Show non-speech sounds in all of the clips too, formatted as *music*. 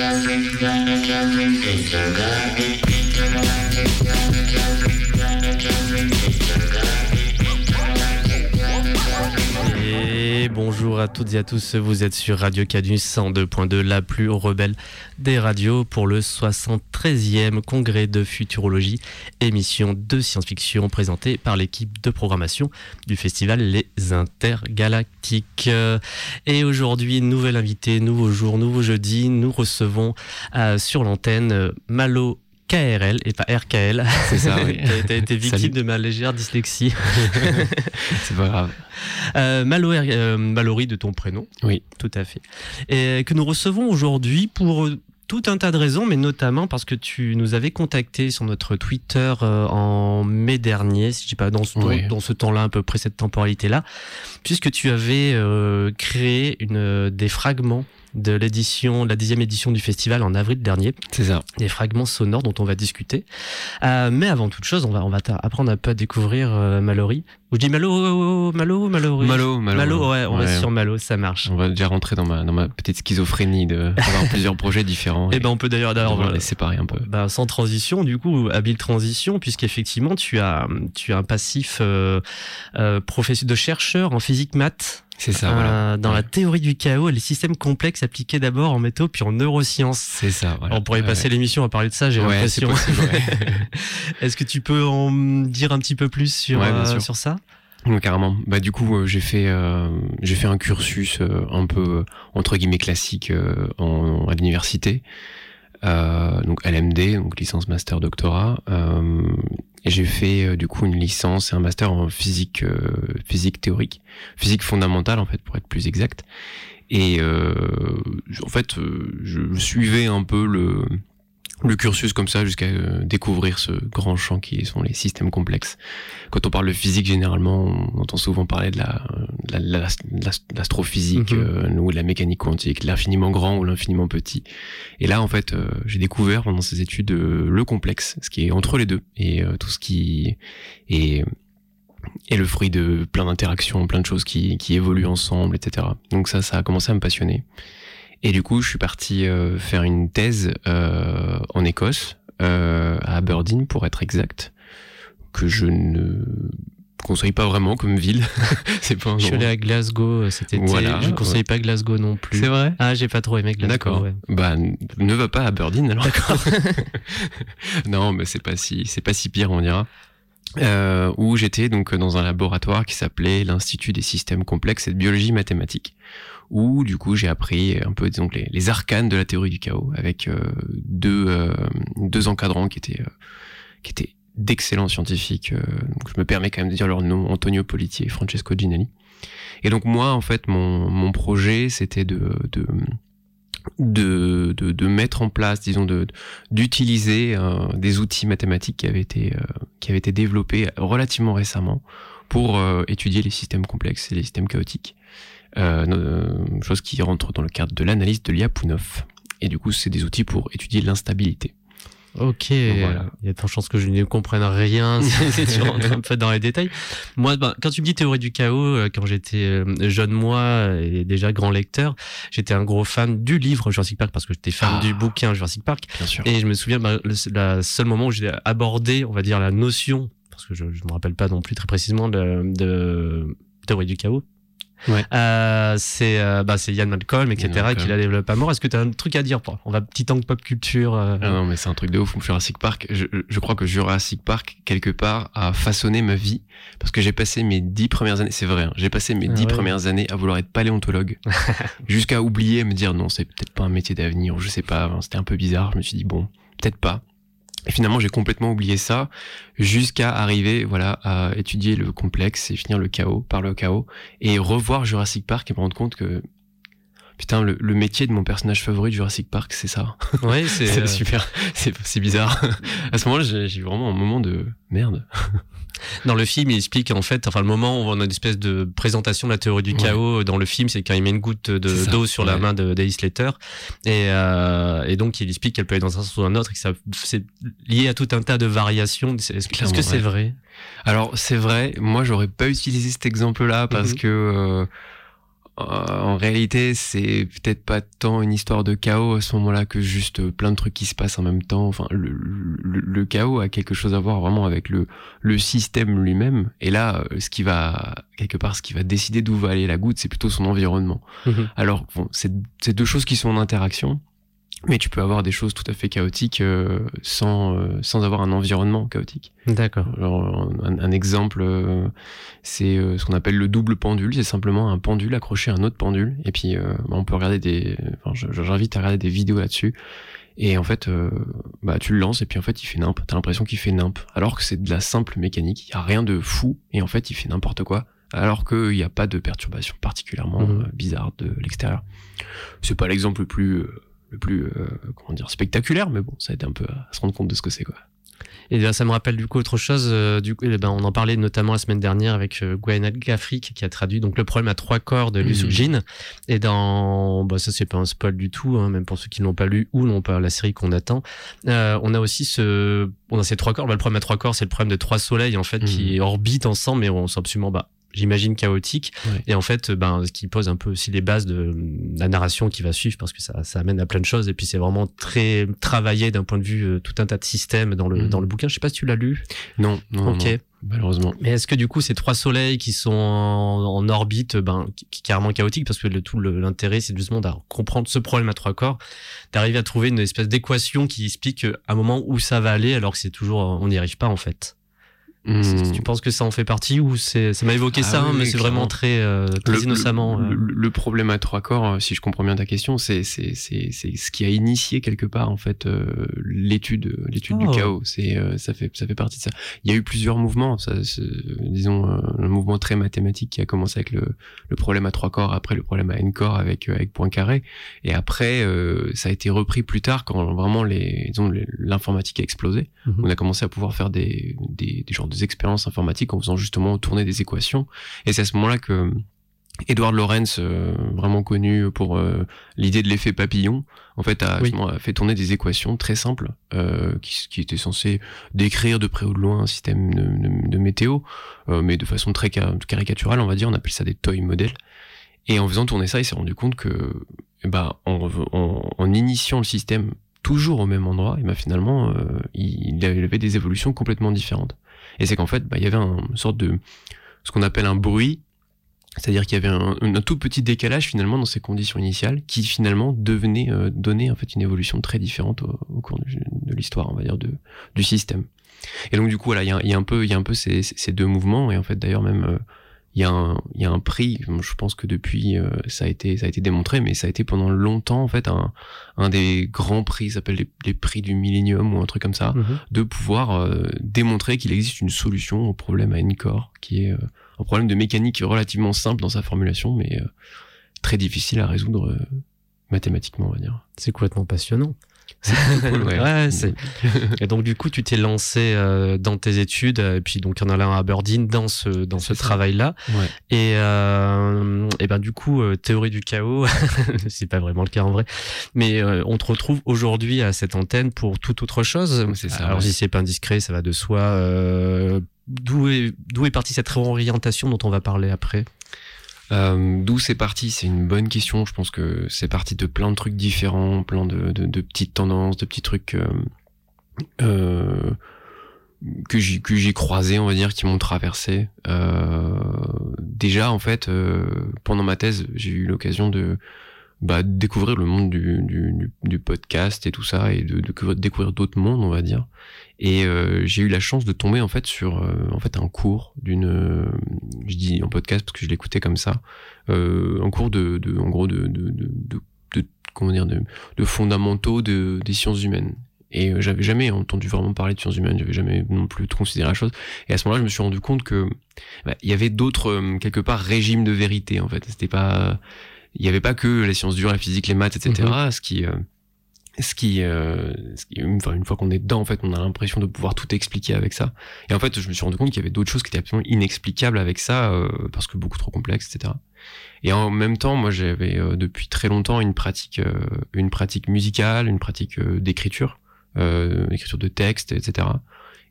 Cameron, Donna Cameron, Peter Garden. Bonjour à toutes et à tous, vous êtes sur Radio Canus 102.2, la plus rebelle des radios pour le 73e congrès de futurologie, émission de science-fiction présentée par l'équipe de programmation du festival Les Intergalactiques. Et aujourd'hui, nouvel invité, nouveau jour, nouveau jeudi, nous recevons euh, sur l'antenne euh, Malo KRL et pas RKL. C'est ça, oui. *laughs* T'as été victime Salut. de ma légère dyslexie. *laughs* C'est pas grave. Euh, Malo, euh, Mallory de ton prénom. Oui. Tout à fait. Et que nous recevons aujourd'hui pour euh, tout un tas de raisons, mais notamment parce que tu nous avais contacté sur notre Twitter euh, en mai dernier, si je dis pas dans ce, temps- Oui. dans ce temps-là, à peu près cette temporalité-là, puisque tu avais euh, créé une, des fragments de l'édition, la dixième édition du festival en avril dernier C'est ça. des fragments sonores dont on va discuter. Euh, mais avant toute chose, on va, on va apprendre un peu à découvrir euh, Mallory. Ou je dis Malo, Malo, Mallory. Malo, Malo. Malo, ouais, on Ouais. reste sur Malo, ça marche. On va déjà rentrer dans ma, dans ma petite schizophrénie de- *laughs* d'avoir plusieurs projets différents. Et ben on peut d'ailleurs d'ailleurs euh, les séparer un peu. bah, sans transition, du coup, habile transition, puisqu'effectivement tu as tu as un passif euh, euh, de chercheur en physique maths C'est ça, euh, voilà. dans la théorie du chaos et les systèmes complexes appliqués d'abord en métaux puis en neurosciences. C'est ça, voilà. On pourrait Ouais. passer l'émission à parler de ça, j'ai Ouais, l'impression. *laughs* Est-ce que tu peux en dire un petit peu plus sur, euh, sur ça? Ouais, carrément. Bah du coup, euh, j'ai fait euh, j'ai fait un cursus euh, un peu euh, entre guillemets classique euh, en, à l'université. Donc LMD, donc licence master doctorat. Et j'ai fait du coup une licence et un master en physique physique théorique, physique fondamentale en fait pour être plus exact. Et en fait, je suivais un peu le le cursus comme ça jusqu'à euh, découvrir ce grand champ qui sont les systèmes complexes. Quand on parle de physique, généralement, on entend souvent parler de la, de la- de la- la- l'astrophysique Mhm. euh, ou de la mécanique quantique, l'infiniment grand ou l'infiniment petit. Et là, en fait, euh, j'ai découvert pendant ces études euh, le complexe, ce qui est entre les deux, et euh, tout ce qui est, est le fruit de plein d'interactions, plein de choses qui, qui évoluent ensemble, etc. Donc ça, ça a commencé à me passionner. Et du coup, je suis parti euh, faire une thèse euh, en Écosse, euh, à Aberdeen pour être exact, que je ne conseille pas vraiment comme ville. *laughs* c'est pas un Je suis allé à Glasgow euh, cet été. Voilà, je ne conseille ouais. pas Glasgow non plus. C'est vrai? Ah, j'ai pas trop aimé Glasgow. D'accord. ouais. Bah, ne va pas à Aberdeen alors. *laughs* non, mais c'est pas si, c'est pas si pire, on dira. Euh, où j'étais donc dans un laboratoire qui s'appelait l'Institut des systèmes complexes et de biologie mathématique, où du coup j'ai appris un peu disons les arcanes de la théorie du chaos avec euh, deux euh, deux encadrants qui étaient euh, qui étaient d'excellents scientifiques. euh, donc je me permets quand même de dire leur nom Antonio Politi et Francesco Ginelli. Et donc moi en fait mon mon projet c'était de de de, de, de mettre en place, disons, de d'utiliser euh, des outils mathématiques qui avaient été euh, qui avaient été développés relativement récemment pour euh, étudier les systèmes complexes et les systèmes chaotiques. Euh, no- chose qui rentre dans le cadre de l'analyse de Lyapunov. Et du coup, c'est des outils pour étudier l'instabilité. Ok, Voilà. il y a de fortes chances que je ne comprenne rien *laughs* si tu rentres un peu dans les détails. Moi, ben, quand tu me dis théorie du chaos, euh, quand j'étais euh, jeune moi et déjà grand lecteur, j'étais un gros fan du livre Jurassic Park parce que j'étais fan Ah. du bouquin Jurassic Park. Bien sûr. Et je me souviens, bah, le la seul moment où j'ai abordé, on va dire, la notion, parce que je ne me rappelle pas non plus très précisément de, de théorie du chaos. Ouais. Euh, c'est euh, bah, c'est Ian Malcolm, etc., Malcolm. qui la développe à mort. Est-ce que tu as un truc à dire On va petit tank pop culture. euh, Ah non, mais c'est un truc de ouf. Jurassic Park, je, je crois que Jurassic Park, quelque part, a façonné ma vie. Parce que j'ai passé mes dix premières années, c'est vrai, hein, j'ai passé mes Ah dix ouais. premières années à vouloir être paléontologue. *laughs* jusqu'à oublier, me dire non, c'est peut-être pas un métier d'avenir, ou je sais pas, hein, c'était un peu bizarre. Je me suis dit bon, peut-être pas. Et finalement, j'ai complètement oublié ça jusqu'à arriver, voilà, à étudier le complexe et finir le chaos par le chaos et revoir Jurassic Park et me rendre compte que putain, le, le métier de mon personnage favori de Jurassic Park, c'est ça. Ouais, *laughs* c'est euh, super, c'est c'est bizarre. à ce moment-là, j'ai vraiment un moment de merde. Dans le film, il explique en fait, enfin le moment où on a une espèce de présentation de la théorie du Ouais. chaos dans le film, c'est quand il met une goutte de- d'eau sur la main de d'Alice Slater et, euh, et donc il explique qu'elle peut aller dans un sens ou un autre et que ça c'est lié à tout un tas de variations. Est-ce que c'est vrai. vrai? Alors c'est vrai, moi j'aurais pas utilisé cet exemple-là parce Mhm. que euh, en réalité, c'est peut-être pas tant une histoire de chaos à ce moment-là que juste plein de trucs qui se passent en même temps. Enfin, le, le, chaos a quelque chose à voir vraiment avec le, le système lui-même. Et là, ce qui va quelque part, ce qui va décider d'où va aller la goutte, c'est plutôt son environnement. Mhm. Alors, bon, c'est deux choses qui sont en interaction. Mais tu peux avoir des choses tout à fait chaotiques euh, sans, euh, sans avoir un environnement chaotique. D'accord. Un, un, exemple, euh, c'est ce qu'on appelle le double pendule. C'est simplement un pendule accroché à un autre pendule. Et puis, bah, on peut regarder des. Enfin, j'invite à regarder des vidéos là-dessus. Et en fait, bah, tu le lances et puis en fait, il fait nimp. T'as l'impression qu'il fait nimp. Alors que c'est de la simple mécanique. Il y a rien de fou. Et en fait, il fait n'importe quoi. Alors qu'il n'y a pas de perturbation particulièrement mhm. bizarre de l'extérieur. C'est pas l'exemple le plus le plus euh, comment dire spectaculaire mais bon ça a été un peu à se rendre compte de ce que c'est quoi et là, ça me rappelle du coup autre chose. Euh, du coup, eh ben, on en parlait notamment la semaine dernière avec euh, Gwen Gafrik qui a traduit donc le problème à trois corps de Liu mmh. Jin. Et dans, bah, ça c'est pas un spoil du tout, hein, même pour ceux qui n'ont pas lu ou n'ont pas la série qu'on attend. Euh, on a aussi ce, on a ces trois corps. Bah, le problème à trois corps, c'est le problème de trois soleils en fait qui mmh. orbitent ensemble, mais on sent absolument bah, j'imagine chaotique. Et en fait ben ce qui pose un peu aussi les bases de la narration qui va suivre parce que ça, ça amène à plein de choses. Et puis c'est vraiment très travaillé d'un point de vue euh, tout un tas de systèmes dans le mhm. dans le bouquin. Je sais pas si tu l'as lu. Non non ok. malheureusement. Mais est-ce que du coup ces trois soleils qui sont en, orbite ben qui, carrément chaotique parce que le tout l'intérêt c'est justement de comprendre ce problème à trois corps d'arriver à trouver une espèce d'équation qui explique un moment où ça va aller alors que c'est toujours on n'y arrive pas en fait Hmm. Tu penses que ça en fait partie ou c'est ça m'a évoqué ah ça, hein, mais c'est vraiment très, euh, très le, innocemment. Euh. Le, problème à trois corps, euh, si je comprends bien ta question, c'est ce qui a initié quelque part en fait l'étude l'étude du oh. chaos. C'est ça fait ça fait partie de ça. Il y a eu plusieurs mouvements, ça, disons un mouvement très mathématique qui a commencé avec le le problème à trois corps, après le problème à n corps avec avec Poincaré, et après ça a été repris plus tard quand vraiment les l'informatique a explosé. Mhm. On a commencé à pouvoir faire des des, des genres des expériences informatiques en faisant justement tourner des équations. Et c'est à ce moment-là que Edward Lorenz, euh, vraiment connu pour euh, l'idée de l'effet papillon, en fait, a, fait tourner des équations très simples euh, qui, qui, étaient censées décrire de près ou de loin un système de, météo, mais de façon très caricaturale, on va dire. On appelle ça des toy models. Et en faisant tourner ça, il s'est rendu compte que, bah, en, en, en, initiant le système toujours au même endroit, et bah, finalement, il, il avait des évolutions complètement différentes. Et c'est qu'en fait, bah, il y avait un, une sorte de ce qu'on appelle un bruit, c'est-à-dire qu'il y avait un, tout petit décalage finalement dans ces conditions initiales, qui finalement devenait euh, donner en fait une évolution très différente au, cours de, l'histoire, on va dire, de, du système. Et donc du coup, voilà, il y a, y a, un peu, il y a un peu ces, ces, deux mouvements, et en fait d'ailleurs même euh, il y, a un, il y a un prix, je pense que depuis euh, ça a été ça a été démontré, mais ça a été pendant longtemps en fait un, un des grands prix, s'appelle les, prix du millénium ou un truc comme ça, mhm. de pouvoir euh, démontrer qu'il existe une solution au problème à N-Core, qui est euh, un problème de mécanique relativement simple dans sa formulation, mais très difficile à résoudre mathématiquement, on va dire. C'est complètement passionnant. Ouais. *laughs* et donc du coup, tu t'es lancé euh, dans tes études, et puis donc en allant à Aberdeen dans ce dans ce travail-là. Et, euh, et ben du coup, euh, théorie du chaos, *laughs* c'est pas vraiment le cas en vrai, mais on te retrouve aujourd'hui à cette antenne pour toute autre chose. Ça, Alors si c'est pas indiscret, ça va de soi. d'où est d'où est partie cette réorientation dont on va parler après? Euh, D'où c'est parti? C'est une bonne question. Je pense que c'est parti de plein de trucs différents, plein de, petites tendances, de petits trucs euh, euh, que j'ai que j'ai croisé, on va dire, qui m'ont traversé. Déjà, en fait, pendant ma thèse, j'ai eu l'occasion de bah, découvrir le monde du, du, du, podcast et tout ça, et de, de découvrir d'autres mondes, on va dire. Et euh, j'ai eu la chance de tomber en fait sur euh, en fait un cours d'une, je dis en podcast parce que je l'écoutais comme ça, euh, un cours de, de en gros de, de, de, de comment dire de, de fondamentaux de, des sciences humaines. Et euh, j'avais jamais entendu vraiment parler de sciences humaines, j'avais jamais non plus considéré la chose. Et à ce moment-là, je me suis rendu compte que bah, il y avait d'autres quelque part régimes de vérité en fait. C'était pas il n'y avait pas que les sciences dures, la physique, les maths, etc. Mhm. Ce qui, euh, ce qui, euh, enfin, une fois qu'on est dedans, en fait, on a l'impression de pouvoir tout expliquer avec ça. Et en fait, je me suis rendu compte qu'il y avait d'autres choses qui étaient absolument inexplicables avec ça, euh, parce que beaucoup trop complexes, etc. Et en même temps, moi, j'avais depuis très longtemps une pratique, une pratique musicale, une pratique d'écriture, d'écriture de texte, etc.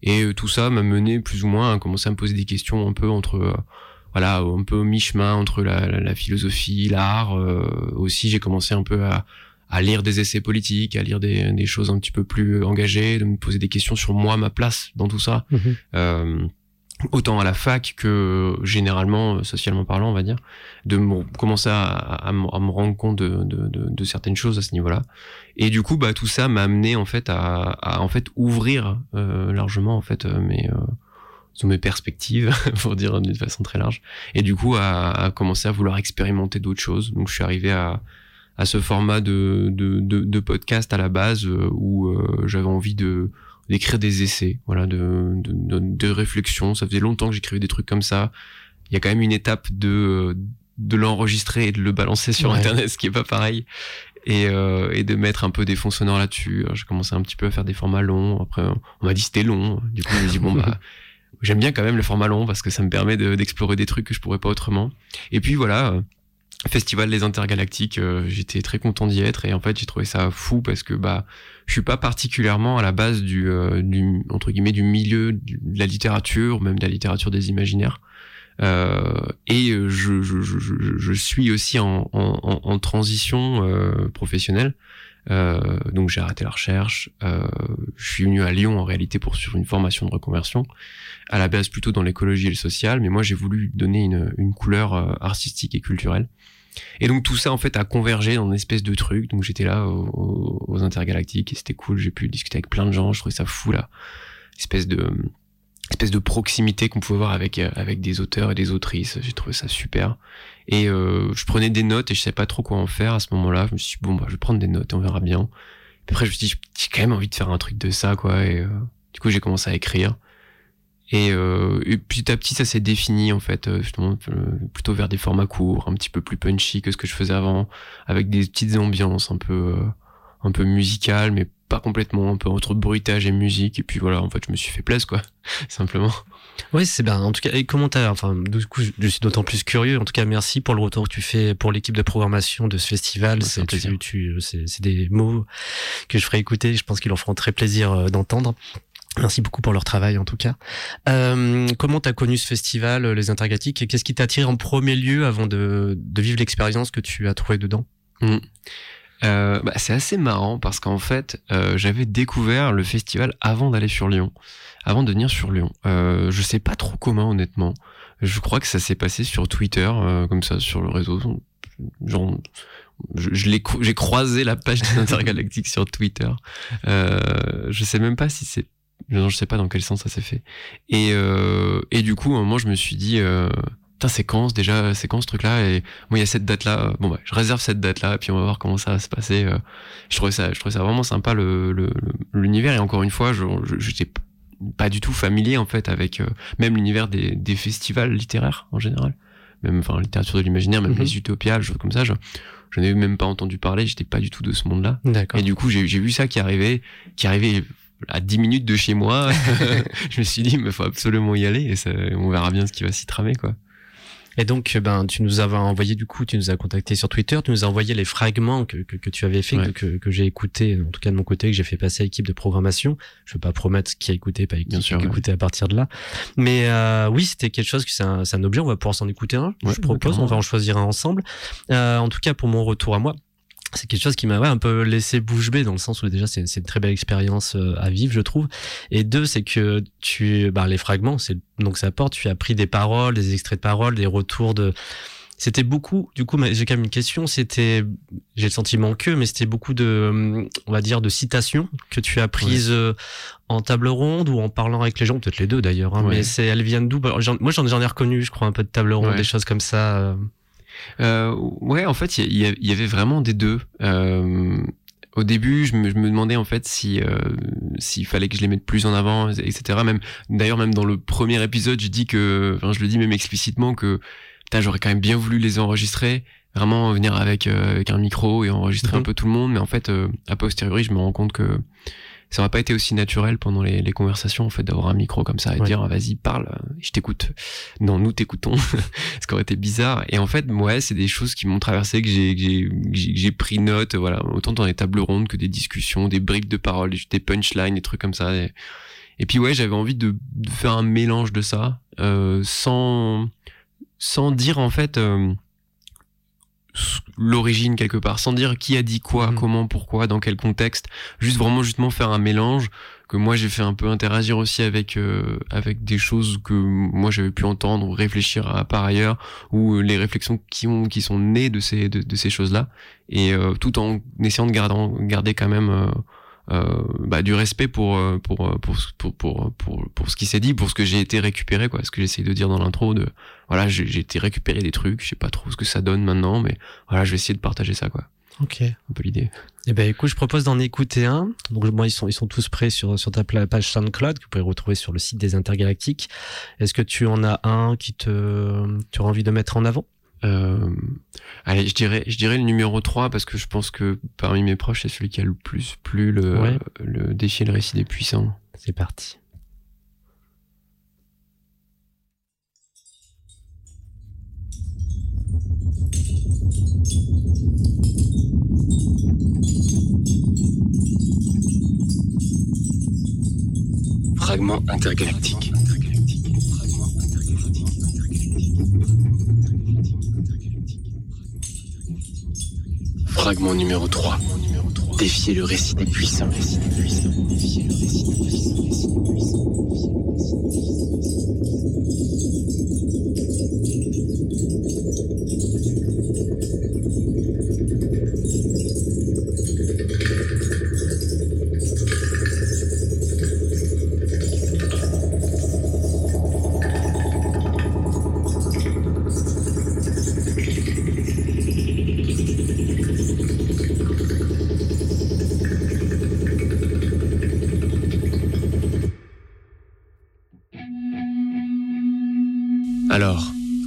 Et tout ça m'a mené plus ou moins à commencer à me poser des questions un peu entre voilà un peu mi-chemin entre la, philosophie, l'art. aussi, j'ai commencé un peu à, à lire des essais politiques, à lire des, des, choses un petit peu plus engagées, de me poser des questions sur moi, ma place dans tout ça. Mhm. Euh, autant à la fac que généralement, socialement parlant, on va dire, de me, commencer à, à, me rendre compte de, de, de, de certaines choses à ce niveau-là. Et du coup, bah, tout ça m'a amené en fait à, à, en fait ouvrir euh, largement en fait euh, mes euh, mes perspectives, *laughs* pour dire d'une façon très large, et du coup à, à commencer à vouloir expérimenter d'autres choses. Donc je suis arrivé à, à ce format de, de, de, de podcast à la base euh, où euh, j'avais envie de d'écrire des essais, voilà, de, de, de réflexion. Ça faisait longtemps que j'écrivais des trucs comme ça. Il y a quand même une étape de de l'enregistrer et de le balancer sur internet, ce qui est pas pareil. Et, euh, et de mettre un peu des fonds sonores là-dessus. J'ai commencé un petit peu à faire des formats longs. Après, on m'a dit c'était long. Du coup, je me dit bon *laughs* bah j'aime bien quand même le format long parce que ça me permet d'explorer des trucs que je pourrais pas autrement. Et puis voilà, Festival des Intergalactiques, euh, j'étais très content d'y être et en fait j'ai trouvé ça fou parce que bah je suis pas particulièrement à la base du, euh, du entre guillemets du milieu de la littérature, même de la littérature des imaginaires. Euh, et je, je, je, je, suis aussi en, transition euh, professionnelle. Euh, donc j'ai arrêté la recherche. Euh, je suis venu à Lyon en réalité pour suivre une formation de reconversion. À la base plutôt dans l'écologie et le social, mais moi j'ai voulu donner une, une couleur artistique et culturelle. Et donc tout ça en fait a convergé dans une espèce de truc. Donc j'étais là aux, intergalactiques et c'était cool. J'ai pu discuter avec plein de gens. Je trouvais ça fou là, espèce de espèce de proximité qu'on pouvait voir avec euh, avec des auteurs et des autrices. J'ai trouvé ça super. Et euh, je prenais des notes et je savais pas trop quoi en faire à ce moment-là. Je me suis dit bon bah je vais prendre des notes et on verra bien. après je me suis dit j'ai quand même envie de faire un truc de ça quoi. Et euh, du coup j'ai commencé à écrire. Et, euh, petit à petit, ça s'est défini en fait, euh, justement, euh, plutôt vers des formats courts, un petit peu plus punchy que ce que je faisais avant, avec des petites ambiances un peu, euh, un peu musicales, mais pas complètement, un peu entre bruitage et musique. Et puis voilà, en fait, je me suis fait plaisir, quoi, *laughs* simplement. Oui, c'est bien. En tout cas, et comment t'as, enfin, du coup, je suis d'autant plus curieux. En tout cas, merci pour le retour que tu fais pour l'équipe de programmation de ce festival. c'est tu, tu, c'est des mots que je ferai écouter. Je pense qu'ils leur feront très plaisir d'entendre. Merci beaucoup pour leur travail en tout cas. Euh, comment tu as connu ce festival, euh, les Intergalactiques, et qu'est-ce qui t'attire en premier lieu avant de, de vivre l'expérience que tu as trouvée dedans? Mmh. Euh, bah, C'est assez marrant parce qu'en fait, euh, j'avais découvert le festival avant d'aller sur Lyon, avant de venir sur Lyon. Euh, je sais pas trop comment honnêtement. Je crois que ça s'est passé sur Twitter, euh, comme ça, sur le réseau. Genre, je, je j'ai croisé la page des *laughs* Intergalactiques sur Twitter. Euh, je sais même pas si c'est je sais pas dans quel sens ça s'est fait. Et, euh, et du coup, moment, je me suis dit, euh, c'est quand déjà, c'est quand ce truc-là Et moi, il y a cette date-là. Bon, bah, je réserve cette date-là, et puis on va voir comment ça va se passer. Euh. Je trouvais ça, je trouvais ça vraiment sympa le l'univers. Et encore une fois, je j'étais pas du tout familier en fait avec euh, même l'univers des, des festivals littéraires en général. Même enfin littérature de l'imaginaire, même mhm. les utopiales, choses comme ça. Je, je n'avais même pas entendu parler. J'étais pas du tout de ce monde-là. Et du coup, j'ai vu ça qui arrivait, qui arrivait à 10 minutes de chez moi, *laughs* *laughs* je me suis dit, il faut absolument y aller et ça, on verra bien ce qui va s'y tramer, quoi. Et donc, ben, tu nous avais envoyé, du coup, tu nous as contacté sur Twitter, tu nous as envoyé les fragments que, que, que tu avais fait, que, que j'ai écouté, en tout cas de mon côté, que j'ai fait passer à l'équipe de programmation. Je veux pas promettre qui a écouté, pas qui, a écouté à partir de là. Mais euh, oui, c'était quelque chose que c'est un, un, objet, on va pouvoir s'en écouter un. je propose, on va en choisir un ensemble. Euh, en tout cas, pour mon retour à moi, c'est quelque chose qui m'a ouais, un peu laissé bouche bée dans le sens où déjà c'est une très belle expérience euh, à vivre je trouve. Et deux c'est que tu bah, les fragments c'est donc ça porte tu as pris des paroles des extraits de paroles des retours de c'était beaucoup du coup j'ai quand même une question c'était j'ai le sentiment que mais c'était beaucoup de on va dire de citations que tu as prises euh, en table ronde ou en parlant avec les gens peut-être les deux d'ailleurs hein, mais c'est elles viennent d'où? Bah, moi j'en ai reconnu je crois un peu de table ronde des choses comme ça euh. Euh, ouais, en fait, il y, avait vraiment des deux. Euh, au début, je me, demandais en fait si euh, s'il fallait que je les mette plus en avant, etc. Même d'ailleurs, même dans le premier épisode, je dis que, enfin, je le dis même explicitement que, j'aurais quand même bien voulu les enregistrer, vraiment venir avec avec un micro et enregistrer un mhm. peu tout le monde. Mais en fait, a posteriori, je me rends compte que ça aurait pas été aussi naturel pendant les, les conversations en fait d'avoir un micro comme ça et dire vas-y parle je t'écoute. Non nous t'écoutons. *laughs* Ce qui aurait été bizarre. Et en fait ouais c'est des choses qui m'ont traversé que j'ai j'ai pris note voilà. Autant dans les tables rondes que des discussions des bribes de paroles des punchlines des trucs comme ça. Et, et puis ouais j'avais envie de, de, faire un mélange de ça euh, sans sans dire en fait euh, l'origine quelque part, sans dire qui a dit quoi, Mhm. comment, pourquoi, dans quel contexte, juste vraiment justement faire un mélange que moi j'ai fait un peu interagir aussi avec euh, avec des choses que moi j'avais pu entendre ou réfléchir à par ailleurs ou les réflexions qui ont qui sont nées de ces de, de ces choses là et euh, tout en essayant de garder garder quand même euh, bah, du respect pour euh, pour euh, pour pour pour pour, pour ce qui s'est dit pour ce que j'ai été récupéré quoi ce que j'essaye de dire dans l'intro de voilà j'ai été récupérer des trucs je sais pas trop ce que ça donne maintenant mais voilà je vais essayer de partager ça quoi Ok. un peu l'idée Eh ben écoute, je propose d'en écouter un. Donc moi ils sont ils sont tous prêts sur sur ta page SoundCloud que vous pouvez retrouver sur le site des Intergalactiques. Est-ce que tu en as un qui te tu auras envie de mettre en avant? Euh, allez, je dirais, je dirais le numéro 3 parce que je pense que parmi mes proches, c'est celui qui a le plus plu, le, Ouais. le défi et le récit des puissants. C'est parti. Fragment intergalactique. Fragment numéro 3. Défier le récit des puissants. Alors,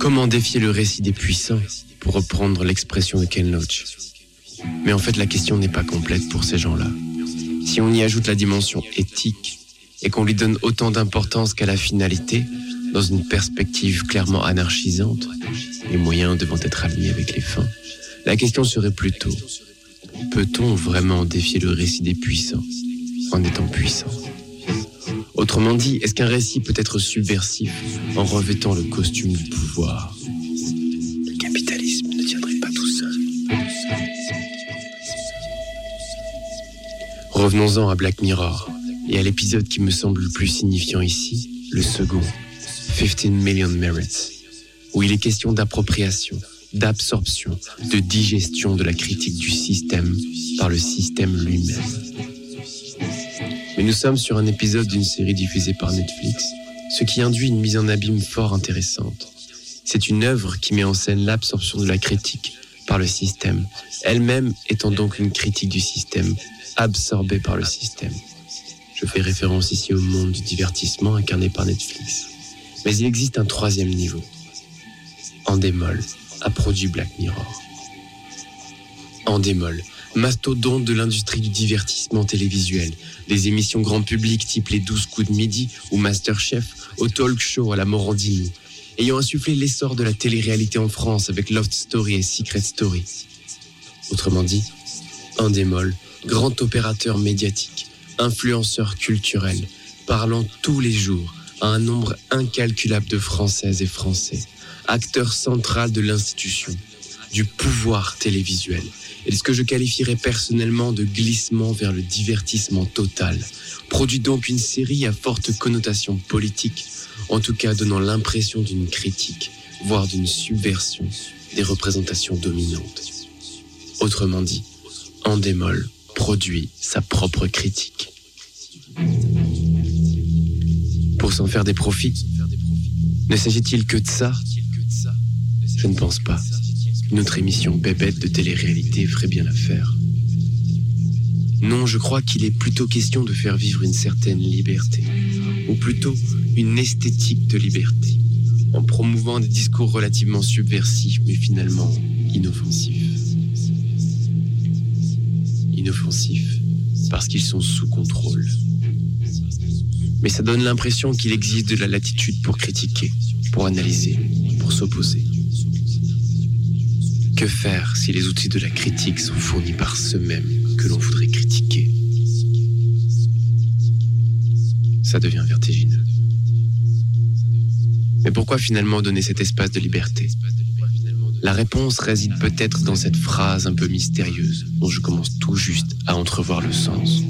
comment défier le récit des puissants, pour reprendre l'expression de Ken Loach? Mais en fait, la question n'est pas complète pour ces gens-là. Si on y ajoute la dimension éthique et qu'on lui donne autant d'importance qu'à la finalité, dans une perspective clairement anarchisante, les moyens devant être alignés avec les fins, la question serait plutôt peut-on vraiment défier le récit des puissants en étant puissant? Autrement dit, est-ce qu'un récit peut être subversif en revêtant le costume du pouvoir? Le capitalisme ne tiendrait pas tout seul. Revenons-en à Black Mirror et à l'épisode qui me semble le plus signifiant ici, le second, 15 Million Merits, où il est question d'appropriation, d'absorption, de digestion de la critique du système par le système lui-même. Nous sommes sur un épisode d'une série diffusée par Netflix, ce qui induit une mise en abîme fort intéressante. C'est une œuvre qui met en scène l'absorption de la critique par le système, elle-même étant donc une critique du système, absorbée par le système. Je fais référence ici au monde du divertissement incarné par Netflix. Mais il existe un troisième niveau. Endemol a produit Black Mirror. Endemol, mastodonte de l'industrie du divertissement télévisuel, des émissions grand public type Les 12 coups de midi ou Masterchef, au talk show à la Morandini, ayant insufflé l'essor de la télé-réalité en France avec Loft Story et Secret Story. Autrement dit, Endemol, grand opérateur médiatique, influenceur culturel, parlant tous les jours à un nombre incalculable de Françaises et Français, acteur central de l'institution, du pouvoir télévisuel et de ce que je qualifierais personnellement de glissement vers le divertissement total, produit donc une série à forte connotation politique, en tout cas donnant l'impression d'une critique, voire d'une subversion des représentations dominantes. Autrement dit, Endemol produit sa propre critique. Pour s'en faire des profits Ne s'agit-il que de ça? Je ne pense pas. Une autre émission bébête de télé-réalité ferait bien l'affaire. Non, je crois qu'il est plutôt question de faire vivre une certaine liberté, ou plutôt une esthétique de liberté, en promouvant des discours relativement subversifs mais finalement inoffensifs. Inoffensifs parce qu'ils sont sous contrôle. Mais ça donne l'impression qu'il existe de la latitude pour critiquer, pour analyser, pour s'opposer. Que faire si les outils de la critique sont fournis par ceux-mêmes que l'on voudrait critiquer? Ça devient vertigineux. Mais pourquoi finalement donner cet espace de liberté? La réponse réside peut-être dans cette phrase un peu mystérieuse dont je commence tout juste à entrevoir le sens.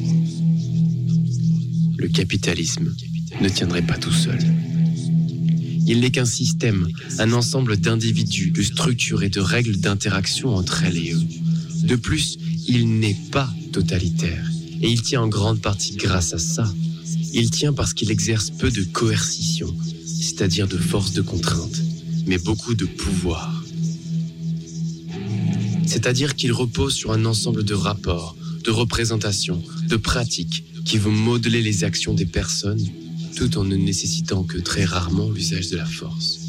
Le capitalisme ne tiendrait pas tout seul. Il n'est qu'un système, un ensemble d'individus, de structures et de règles d'interaction entre elles et eux. De plus, il n'est pas totalitaire, et il tient en grande partie grâce à ça. Il tient parce qu'il exerce peu de coercition, c'est-à-dire de force de contrainte, mais beaucoup de pouvoir. C'est-à-dire qu'il repose sur un ensemble de rapports, de représentations, de pratiques qui vont modeler les actions des personnes tout en ne nécessitant que très rarement l'usage de la force.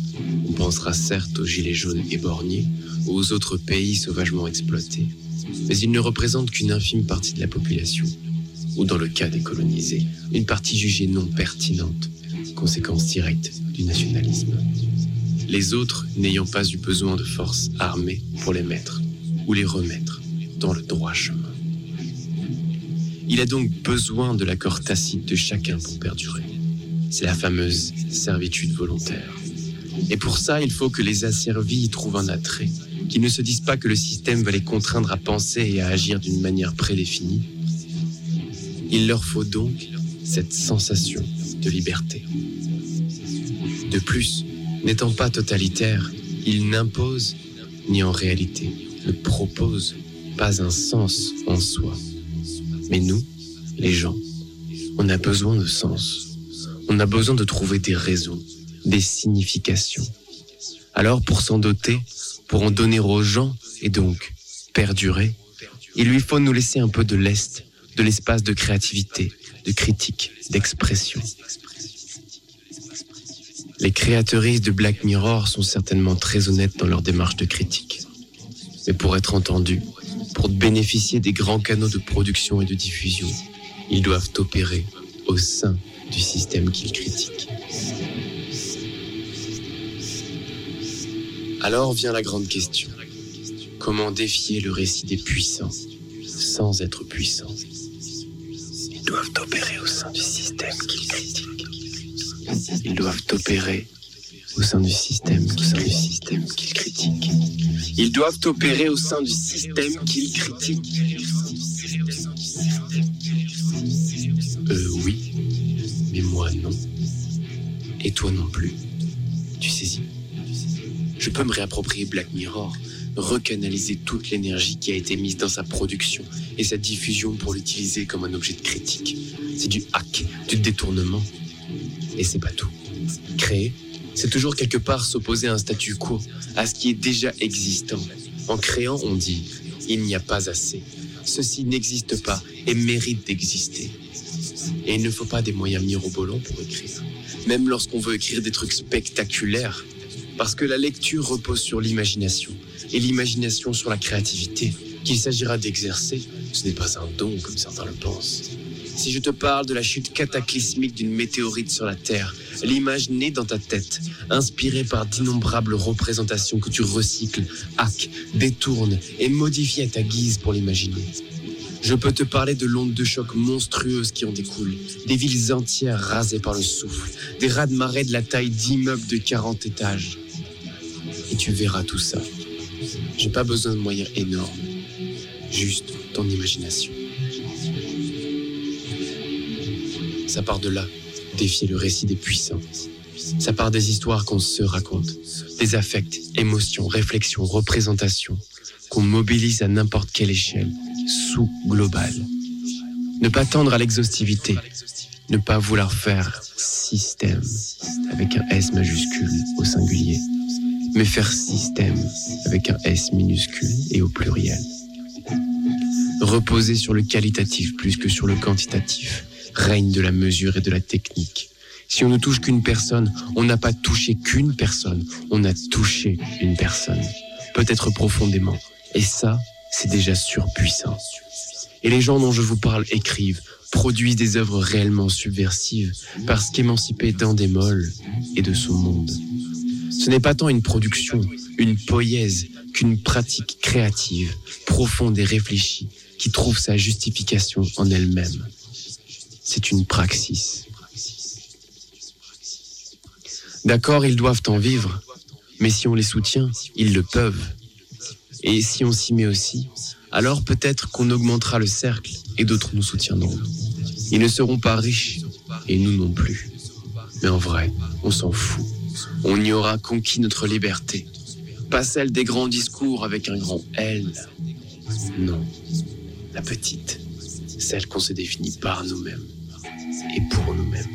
On pensera certes aux gilets jaunes éborgnés ou aux autres pays sauvagement exploités, mais ils ne représentent qu'une infime partie de la population, ou dans le cas des colonisés, une partie jugée non pertinente, conséquence directe du nationalisme. Les autres n'ayant pas eu besoin de forces armées pour les mettre ou les remettre dans le droit chemin. Il a donc besoin de l'accord tacite de chacun pour perdurer. C'est la fameuse servitude volontaire. Et pour ça, il faut que les asservis y trouvent un attrait, qu'ils ne se disent pas que le système va les contraindre à penser et à agir d'une manière prédéfinie. Il leur faut donc cette sensation de liberté. De plus, n'étant pas totalitaire, il n'impose, ni en réalité ne propose pas un sens en soi. Mais nous, les gens, on a besoin de sens. On a besoin de trouver des raisons, des significations. Alors pour s'en doter, pour en donner aux gens et donc perdurer, il lui faut nous laisser un peu de l'est, de l'espace de créativité, de critique, d'expression. Les créateuristes de Black Mirror sont certainement très honnêtes dans leur démarche de critique. Mais pour être entendus, pour bénéficier des grands canaux de production et de diffusion, ils doivent opérer au sein du système qu'ils critiquent. Alors vient la grande question. Comment défier le récit des puissants sans être puissants? Ils doivent opérer au sein du système qu'ils critiquent. Ils doivent opérer au sein du système, au sein du système qu'ils critiquent. Ils doivent opérer au sein du système qu'ils critiquent. Et toi non plus. Tu saisis Je peux me réapproprier Black Mirror, recanaliser toute l'énergie qui a été mise dans sa production et sa diffusion pour l'utiliser comme un objet de critique. C'est du hack, du détournement. Et c'est pas tout. Créer, c'est toujours quelque part s'opposer à un statu quo, à ce qui est déjà existant. En créant, on dit il n'y a pas assez. Ceci n'existe pas et mérite d'exister. Et il ne faut pas des moyens mirobolants pour écrire. Même lorsqu'on veut écrire des trucs spectaculaires. Parce que la lecture repose sur l'imagination. Et l'imagination sur la créativité, qu'il s'agira d'exercer. Ce n'est pas un don comme certains le pensent. Si je te parle de la chute cataclysmique d'une météorite sur la Terre, l'image née dans ta tête, inspirée par d'innombrables représentations que tu recycles, hack, détournes et modifies à ta guise pour l'imaginer. Je peux te parler de l'onde de choc monstrueuse qui en découle, des villes entières rasées par le souffle, des raz-de-marée de la taille d'immeubles de 40 étages. Et tu verras tout ça. J'ai pas besoin de moyens énormes, juste ton imagination. Ça part de là, défier le récit des puissants. Ça part des histoires qu'on se raconte, des affects, émotions, réflexions, représentations, qu'on mobilise à n'importe quelle échelle, sous global. Ne pas tendre à l'exhaustivité, ne pas vouloir faire système avec un S majuscule au singulier, mais faire système avec un S minuscule et au pluriel. Reposer sur le qualitatif plus que sur le quantitatif, règne de la mesure et de la technique. Si on ne touche qu'une personne, on n'a pas touché qu'une personne, on a touché une personne, peut-être profondément. Et ça, c'est déjà surpuissant. Et les gens dont je vous parle écrivent, produisent des œuvres réellement subversives, parce qu'émancipés molles et de son monde. Ce n'est pas tant une production, une poésie, qu'une pratique créative, profonde et réfléchie, qui trouve sa justification en elle-même. C'est une praxis. D'accord, ils doivent en vivre, mais si on les soutient, ils le peuvent. Et si on s'y met aussi, alors peut-être qu'on augmentera le cercle et d'autres nous soutiendront. Ils ne seront pas riches, et nous non plus. Mais en vrai, on s'en fout. On y aura conquis notre liberté. Pas celle des grands discours avec un grand L. Non, la petite, celle qu'on se définit par nous-mêmes et pour nous-mêmes.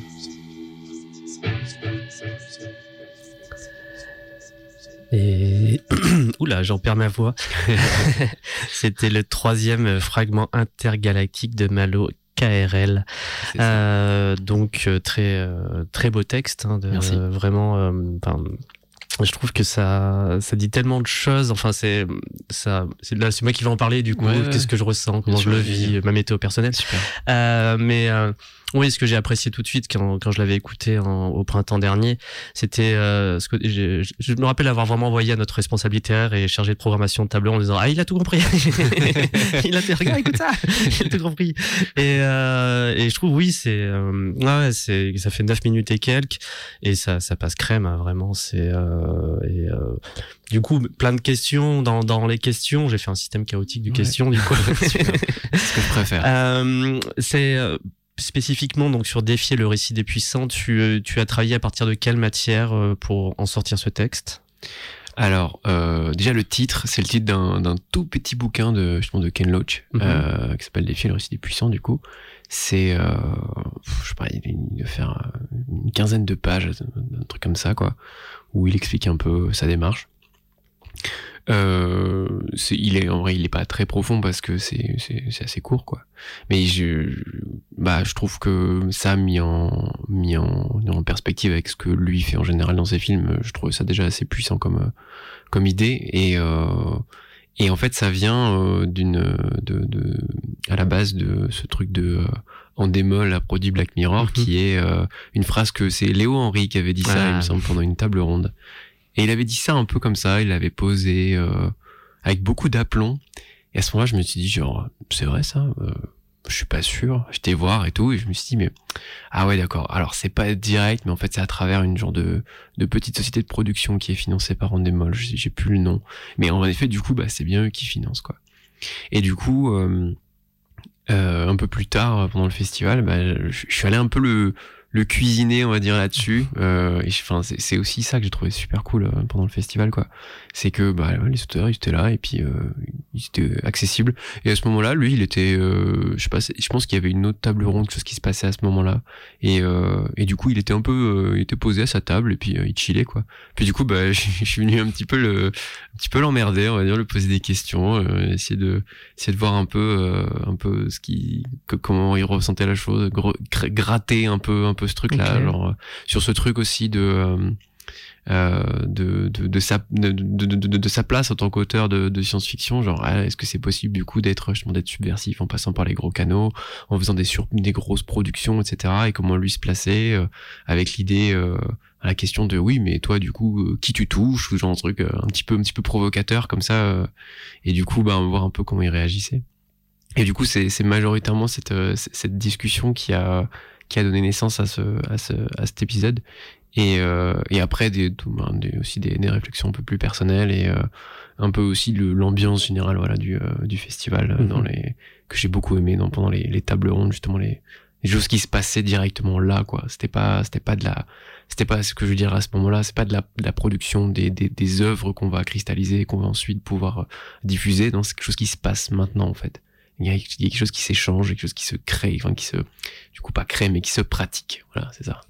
Et *clears throat* oula, j'en perds ma voix. *laughs* C'était le troisième fragment intergalactique de Malo KRL. Euh, donc euh, très euh, très beau texte, hein, de, Merci. vraiment. je trouve que ça ça dit tellement de choses. Enfin c'est ça. C'est là c'est moi qui vais en parler du coup. Ouais. Qu'est-ce que je ressens, comment je le vis, ma météo personnelle. Super. Euh, mais euh, oui, ce que j'ai apprécié tout de suite quand, quand je l'avais écouté en- au printemps dernier, c'était euh, ce que je, je me rappelle avoir vraiment envoyé à notre responsable littéraire et chargé de programmation de tableau en disant ah il a tout compris, *laughs* il a fait regarde écoute ça, *laughs* il a tout compris. Et, euh, et je trouve oui c'est euh, ouais, c'est ça fait 9 minutes et quelques et ça ça passe crème hein, vraiment c'est euh, et euh, du coup plein de questions dans dans les questions j'ai fait un système chaotique de Ouais. questions du coup. *laughs* C'est ce que je préfère. Euh, c'est euh, spécifiquement donc sur défier le récit des puissants. Tu, euh, tu as travaillé à partir de quelle matière euh, pour en sortir ce texte? Alors, euh, déjà le titre, c'est le titre d'un tout petit bouquin de justement de Ken Loach Mhm. euh, qui s'appelle Défier le récit des puissants. Du coup, c'est, euh, je sais pas, il doit faire une quinzaine de pages, un truc comme ça, quoi, où il explique un peu sa démarche. Euh, il est en vrai, il est pas très profond parce que c'est assez court, quoi. Mais je, je- bah, je trouve que ça mis en mis en, perspective avec ce que lui fait en général dans ses films, je trouve ça déjà assez puissant comme comme idée et euh, et en fait ça vient euh, d'une de, de à la base de ce truc de en démol a produit Black Mirror Mhm. qui est euh, une phrase que c'est Léo Henry qui avait dit ça Ah. il me semble pendant une table ronde et il avait dit ça un peu comme ça il l'avait posé euh, avec beaucoup d'aplomb. Et à ce moment-là je me suis dit genre c'est vrai ça euh, je suis pas sûr. J'étais voir et tout et je me suis dit mais ah ouais d'accord. Alors c'est pas direct mais en fait c'est à travers une genre de de petite société de production qui est financée par Endemol. J'ai plus le nom. Mais en effet du coup bah c'est bien eux qui financent quoi. Et du coup euh, euh, un peu plus tard pendant le festival bah, je suis allé un peu le le cuisiner on va dire là-dessus. Euh, enfin c'est aussi ça que j'ai trouvé super cool euh, pendant le festival quoi. C'est que bah les auteurs ils étaient là et puis euh, ils étaient accessibles. Et à ce moment-là lui il était euh, je sais pas je pense qu'il y avait une autre table ronde quelque chose qui se passait à ce moment-là. Et euh, et du coup il était un peu euh, il était posé à sa table et puis il chillait quoi. Puis du coup bah *laughs* je suis venu un petit peu le un petit peu l'emmerder on va dire lui poser des questions essayer de essayer de voir un peu un peu ce qui comment il ressentait la chose gratter un peu ce truc là Ok. genre euh, sur ce truc aussi de euh, euh, de, de, de, sa, de, de, sa place en tant qu'auteur de, de science-fiction, genre ah, est-ce que c'est possible du coup d'être justement d'être subversif en passant par les gros canaux, en faisant des sur, des grosses productions, etc. Et comment lui se placer euh, avec l'idée euh, à la question de oui mais toi du coup euh, qui tu touches ou genre un truc un petit peu un petit peu provocateur comme ça et du coup bah on va voir un peu comment il réagissait. Et du coup c'est majoritairement cette cette discussion qui a qui a donné naissance à ce à ce à cet épisode. Et, euh, et après des, ben, des- aussi des, des réflexions un peu plus personnelles et euh, un peu aussi l'ambiance générale voilà du, euh, du festival euh, Mhm. dans les que j'ai beaucoup aimé dans, pendant les, les tables rondes justement les, les choses qui se passaient directement là quoi. C'était pas c'était pas de la c'était pas ce que je veux dire à ce moment-là. C'est pas de la, de la production des, des, des œuvres qu'on va cristalliser et qu'on va ensuite pouvoir euh, diffuser. C'est quelque chose qui se passe maintenant en fait il y a, il y a quelque chose qui s'échange quelque chose qui se crée enfin qui se du coup pas crée mais qui se pratique voilà c'est ça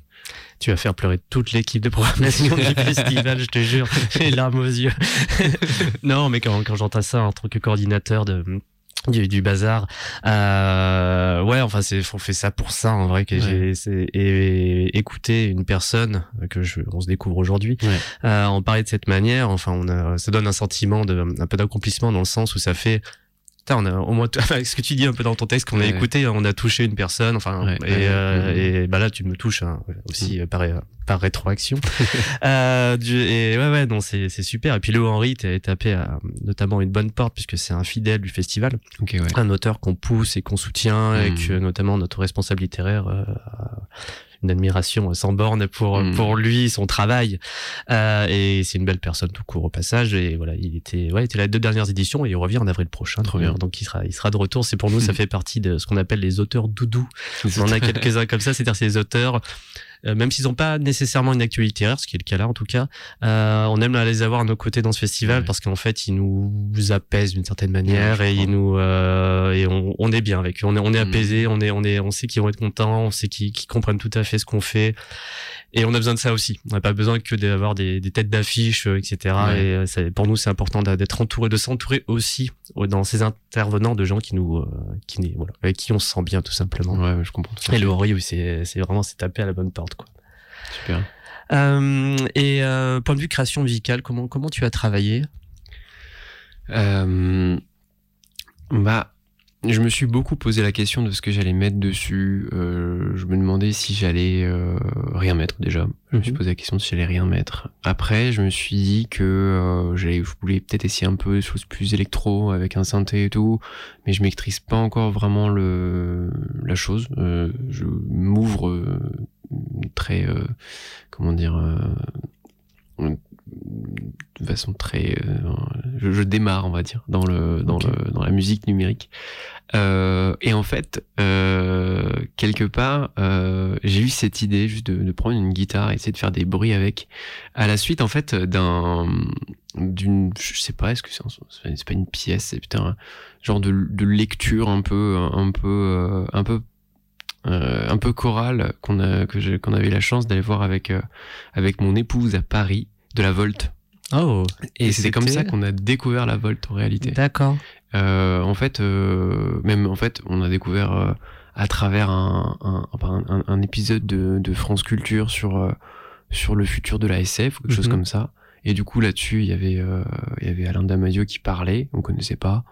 Tu vas faire pleurer toute l'équipe de programmation du *laughs* festival, je te jure. J'ai les larmes aux yeux. *laughs* non, mais quand, quand j'entends ça en tant que coordinateur de du, du bazar, euh, ouais, enfin c'est on fait ça pour ça en vrai que Ouais. j'ai c'est- et, écouter une personne que je on se découvre aujourd'hui Ouais. euh, en parler de cette manière, enfin on a ça donne un sentiment de un peu d'accomplissement dans le sens où ça fait on a au moins *laughs* enfin, ce que tu dis un peu dans ton texte qu'on a écouté, on a touché une personne, enfin Ouais, et, euh, et bah là tu me touches hein, aussi euh, par par rétroaction. *laughs* euh, du- et ouais ouais non c'est c'est super. Et puis Léo Henry t'es tapé à notamment une bonne porte puisque c'est un fidèle du festival, ok ouais. Un auteur qu'on pousse et qu'on soutient et Mhm. que notamment notre responsable littéraire euh, une admiration sans borne pour Mm. pour lui, son travail. Euh, et c'est une belle personne tout court au passage. Et voilà, il était, ouais, il était là les deux dernières éditions et il revient en avril prochain. Trop bien. Donc il sera, il sera de retour. C'est pour nous, ça *laughs* fait partie de ce qu'on appelle les auteurs doudous. C'est On en a ça. quelques-uns comme ça, c'est-à-dire ces auteurs. Euh, même s'ils n'ont pas nécessairement une actu littéraire, ce qui est le cas là en tout cas, euh, on aime les avoir à nos côtés dans ce festival Ouais. parce qu'en fait ils nous apaisent d'une certaine manière et ils nous euh, et on, on est bien avec eux, on est on est Mm. apaisé, on est on est on sait qu'ils vont être contents, on sait qu'ils qu'ils comprennent tout à fait ce qu'on fait et on a besoin de ça aussi. On n'a pas besoin que d'avoir des, des têtes d'affiche, euh, etc. Ouais. Et euh, pour nous c'est important d'être entouré, de s'entourer aussi euh, dans ces intervenants de gens qui nous euh, qui voilà avec qui on se sent bien tout simplement. Ouais, je comprends tout à Et le oui, c'est c'est vraiment c'est tapé à la bonne porte quoi. Super. Euh, et euh, point de vue création musicale, comment comment tu as travaillé? Euh, bah, je me suis beaucoup posé la question de ce que j'allais mettre dessus. Euh, je me demandais si j'allais euh, rien mettre déjà. Je me suis Mhm. posé la question de si j'allais rien mettre. Après, je me suis dit que euh, j'allais, je voulais peut-être essayer un peu des choses plus électro avec un synthé et tout, mais je maîtrise pas encore vraiment le la chose. Euh, je m'ouvre euh, très, euh, comment dire. De façon très euh, je, je démarre on va dire dans le dans le dans la musique numérique. Euh, et en fait euh, quelque part j'ai eu cette idée juste de, de prendre une guitare et essayer de faire des bruits avec. À la suite en fait d'un d'une je sais pas est-ce que c'est c'est pas une pièce c'est putain un genre de, de lecture un peu un peu un peu un peu chorale qu'on a que qu'on avait la chance d'aller voir avec avec mon épouse à Paris de la Volt Oh, et c'est comme ça qu'on a découvert la Volt en réalité d'accord. euh, en fait, euh, même en fait, on a découvert euh, à travers un, un, un, un épisode de, de France Culture sur euh, sur le futur de la SF ou quelque chose Mhm. comme ça. Et du coup, là-dessus, il y avait euh, il y avait Alain Damasio qui parlait, on connaissait pas.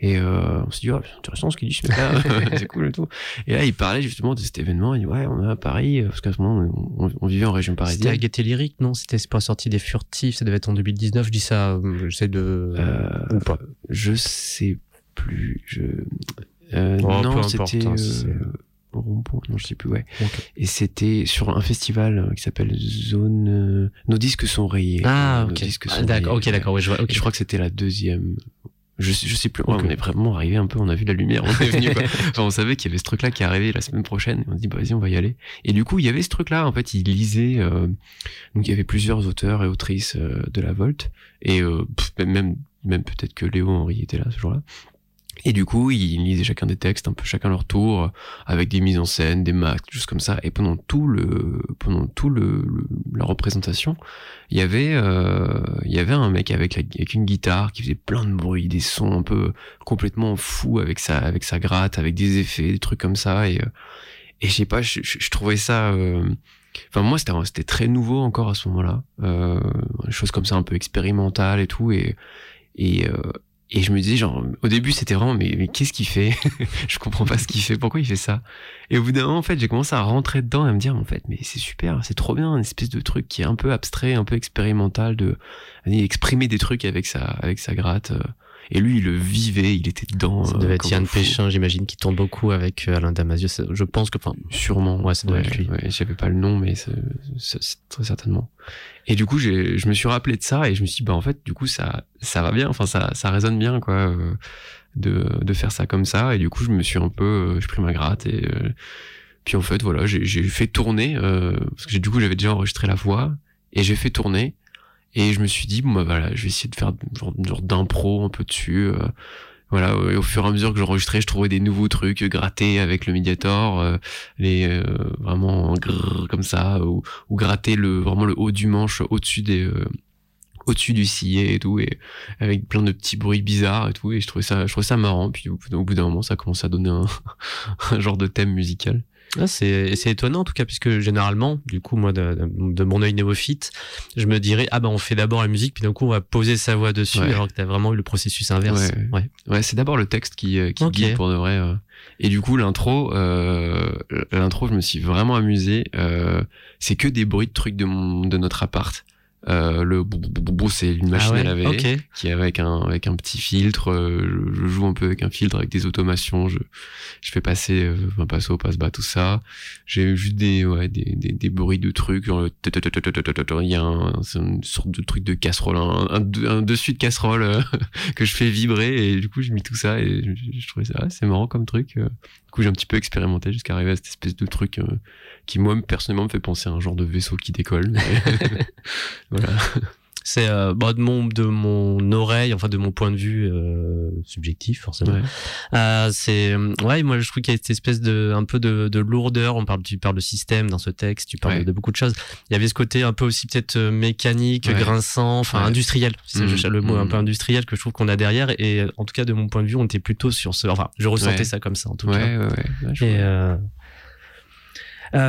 Et euh, on s'est dit, oh, c'est intéressant ce qu'il dit, *laughs* *laughs* c'est cool et tout. Et là, il parlait justement de cet événement. Il dit, ouais, on est à Paris, parce qu'à ce moment, on, on vivait en région C'était à parisienne. Gaieté Lyrique, non? C'était pas sorti des furtifs, ça devait être en 2019, je dis ça, euh, j'essaie de... Euh, Ou pas. Je sais plus. Je... Euh, Oh, non, c'était hein, euh, rond-point. Non, je sais plus. Ouais. Et c'était sur un festival euh, qui s'appelle Zone. euh, Nos disques sont rayés. Ah, ok. Ah, d'accord, ok, d'accord, ouais, je vois. ok. Et je crois que c'était la deuxième. Je sais, je sais plus. Ouais. On est vraiment arrivé un peu. On a vu la lumière. On est venu. *laughs* Enfin, on savait qu'il y avait ce truc-là qui arrivait la semaine prochaine. Et on se dit bah vas-y, on va y aller. Et du coup, il y avait ce truc-là. En fait, il lisait. euh, donc il y avait plusieurs auteurs et autrices euh, de la Volte. Et euh, pff, même même peut-être que Léo Henry était là ce jour-là. Et du coup, ils lisaient chacun des textes, un peu chacun leur tour, avec des mises en scène, des masques, juste comme ça. Et pendant tout le, pendant tout le, le- la représentation, il y avait, euh, il y avait un mec avec, avec une guitare qui faisait plein de bruit, des sons un peu complètement fous avec sa, avec sa gratte, avec des effets, des trucs comme ça. Et, euh, et je sais pas, je, trouvais ça. euh, Enfin, moi, c'était c'était très nouveau encore à ce moment-là. Euh, des choses comme ça, un peu expérimentales et tout. Et, et, euh, et je me disais, genre, au début, c'était vraiment, mais, qu'est-ce qu'il fait? *laughs* Je comprends pas ce qu'il fait. Pourquoi il fait ça? Et au bout d'un moment, en fait, j'ai commencé à rentrer dedans et à me dire, en fait, mais c'est super, c'est trop bien, une espèce de truc qui est un peu abstrait, un peu expérimental, de exprimer des trucs avec sa, avec sa gratte. Et lui, il le vivait, il était dedans. Ça euh, devait être Yann. Péchin, j'imagine, qui tourne beaucoup avec euh, Alain Damasio. Je pense que, enfin, Sûrement. Ouais, ça doit être lui. ouais, J'avais pas le nom, mais c'est très certainement. Et du coup, je me suis rappelé de ça et je me suis dit, bah en fait, du coup, ça, ça va bien. Enfin, ça, ça résonne bien, quoi, euh, de, de faire ça comme ça. Et du coup, je me suis un peu, euh, j'ai pris ma gratte et euh, puis en fait, voilà, j'ai fait tourner parce que du coup, j'avais déjà enregistré la voix et j'ai fait tourner. Et je me suis dit, bon, bah voilà, je vais essayer de faire genre, genre d'impro un peu dessus. euh, voilà, et au fur et à mesure que j'enregistrais, je trouvais des nouveaux trucs grattés avec le Mediator, euh, les euh, vraiment grrr, comme ça, ou, ou gratter le vraiment le haut du manche au-dessus des euh, au-dessus du sillet et tout, et avec plein de petits bruits bizarres et tout. Et je trouvais ça, je trouvais ça marrant. Puis au, au bout d'un moment, ça commence à donner un, *laughs* un genre de thème musical. Ah, c'est c'est étonnant en tout cas puisque généralement du coup moi de, mon œil néophyte je me dirais ah bah on fait d'abord la musique puis d'un coup on va poser sa voix dessus Ouais. alors que t'as vraiment eu le processus inverse Ouais. ouais. Ouais, c'est d'abord le texte qui, euh, qui guide pour de vrai. euh. Et du coup, l'intro, euh, l'intro, je me suis vraiment amusé. Euh, c'est que des bruits de trucs de mon, de notre appart. Euh, le boubou, c'est une machine Ah ouais, à laver qui est avec un avec un petit filtre. euh, je, je joue un peu avec un filtre, avec des automations. Je je fais passer euh, un passo, passe bas, tout ça. J'ai juste des ouais des, des des bruits de trucs. Genre, il y a un, c'est une sorte de truc de casserole, un, un, un dessus de casserole euh, *laughs* que je fais vibrer et du coup j'ai mis tout ça et je, je trouvais ça assez marrant comme truc. Du coup j'ai un petit peu expérimenté jusqu'à arriver à cette espèce de truc qui moi personnellement me fait penser à un genre de vaisseau qui décolle. *laughs* *laughs* voilà. C'est euh, bah, de mon de mon oreille, enfin de mon point de vue euh, subjectif forcément. Ouais. Euh, c'est ouais, moi je trouve qu'il y a cette espèce de un peu de, de lourdeur. On parle, tu parles de système dans ce texte, tu parles Ouais. de beaucoup de choses. Il y avait ce côté un peu aussi peut-être mécanique, Ouais. grinçant, enfin industriel. C'est cherche le mot un Mhm. peu industriel que je trouve qu'on a derrière. Et en tout cas de mon point de vue, on était plutôt sur ce. Enfin, je ressentais ça comme ça en tout cas. ouais, ouais. Ouais, je Et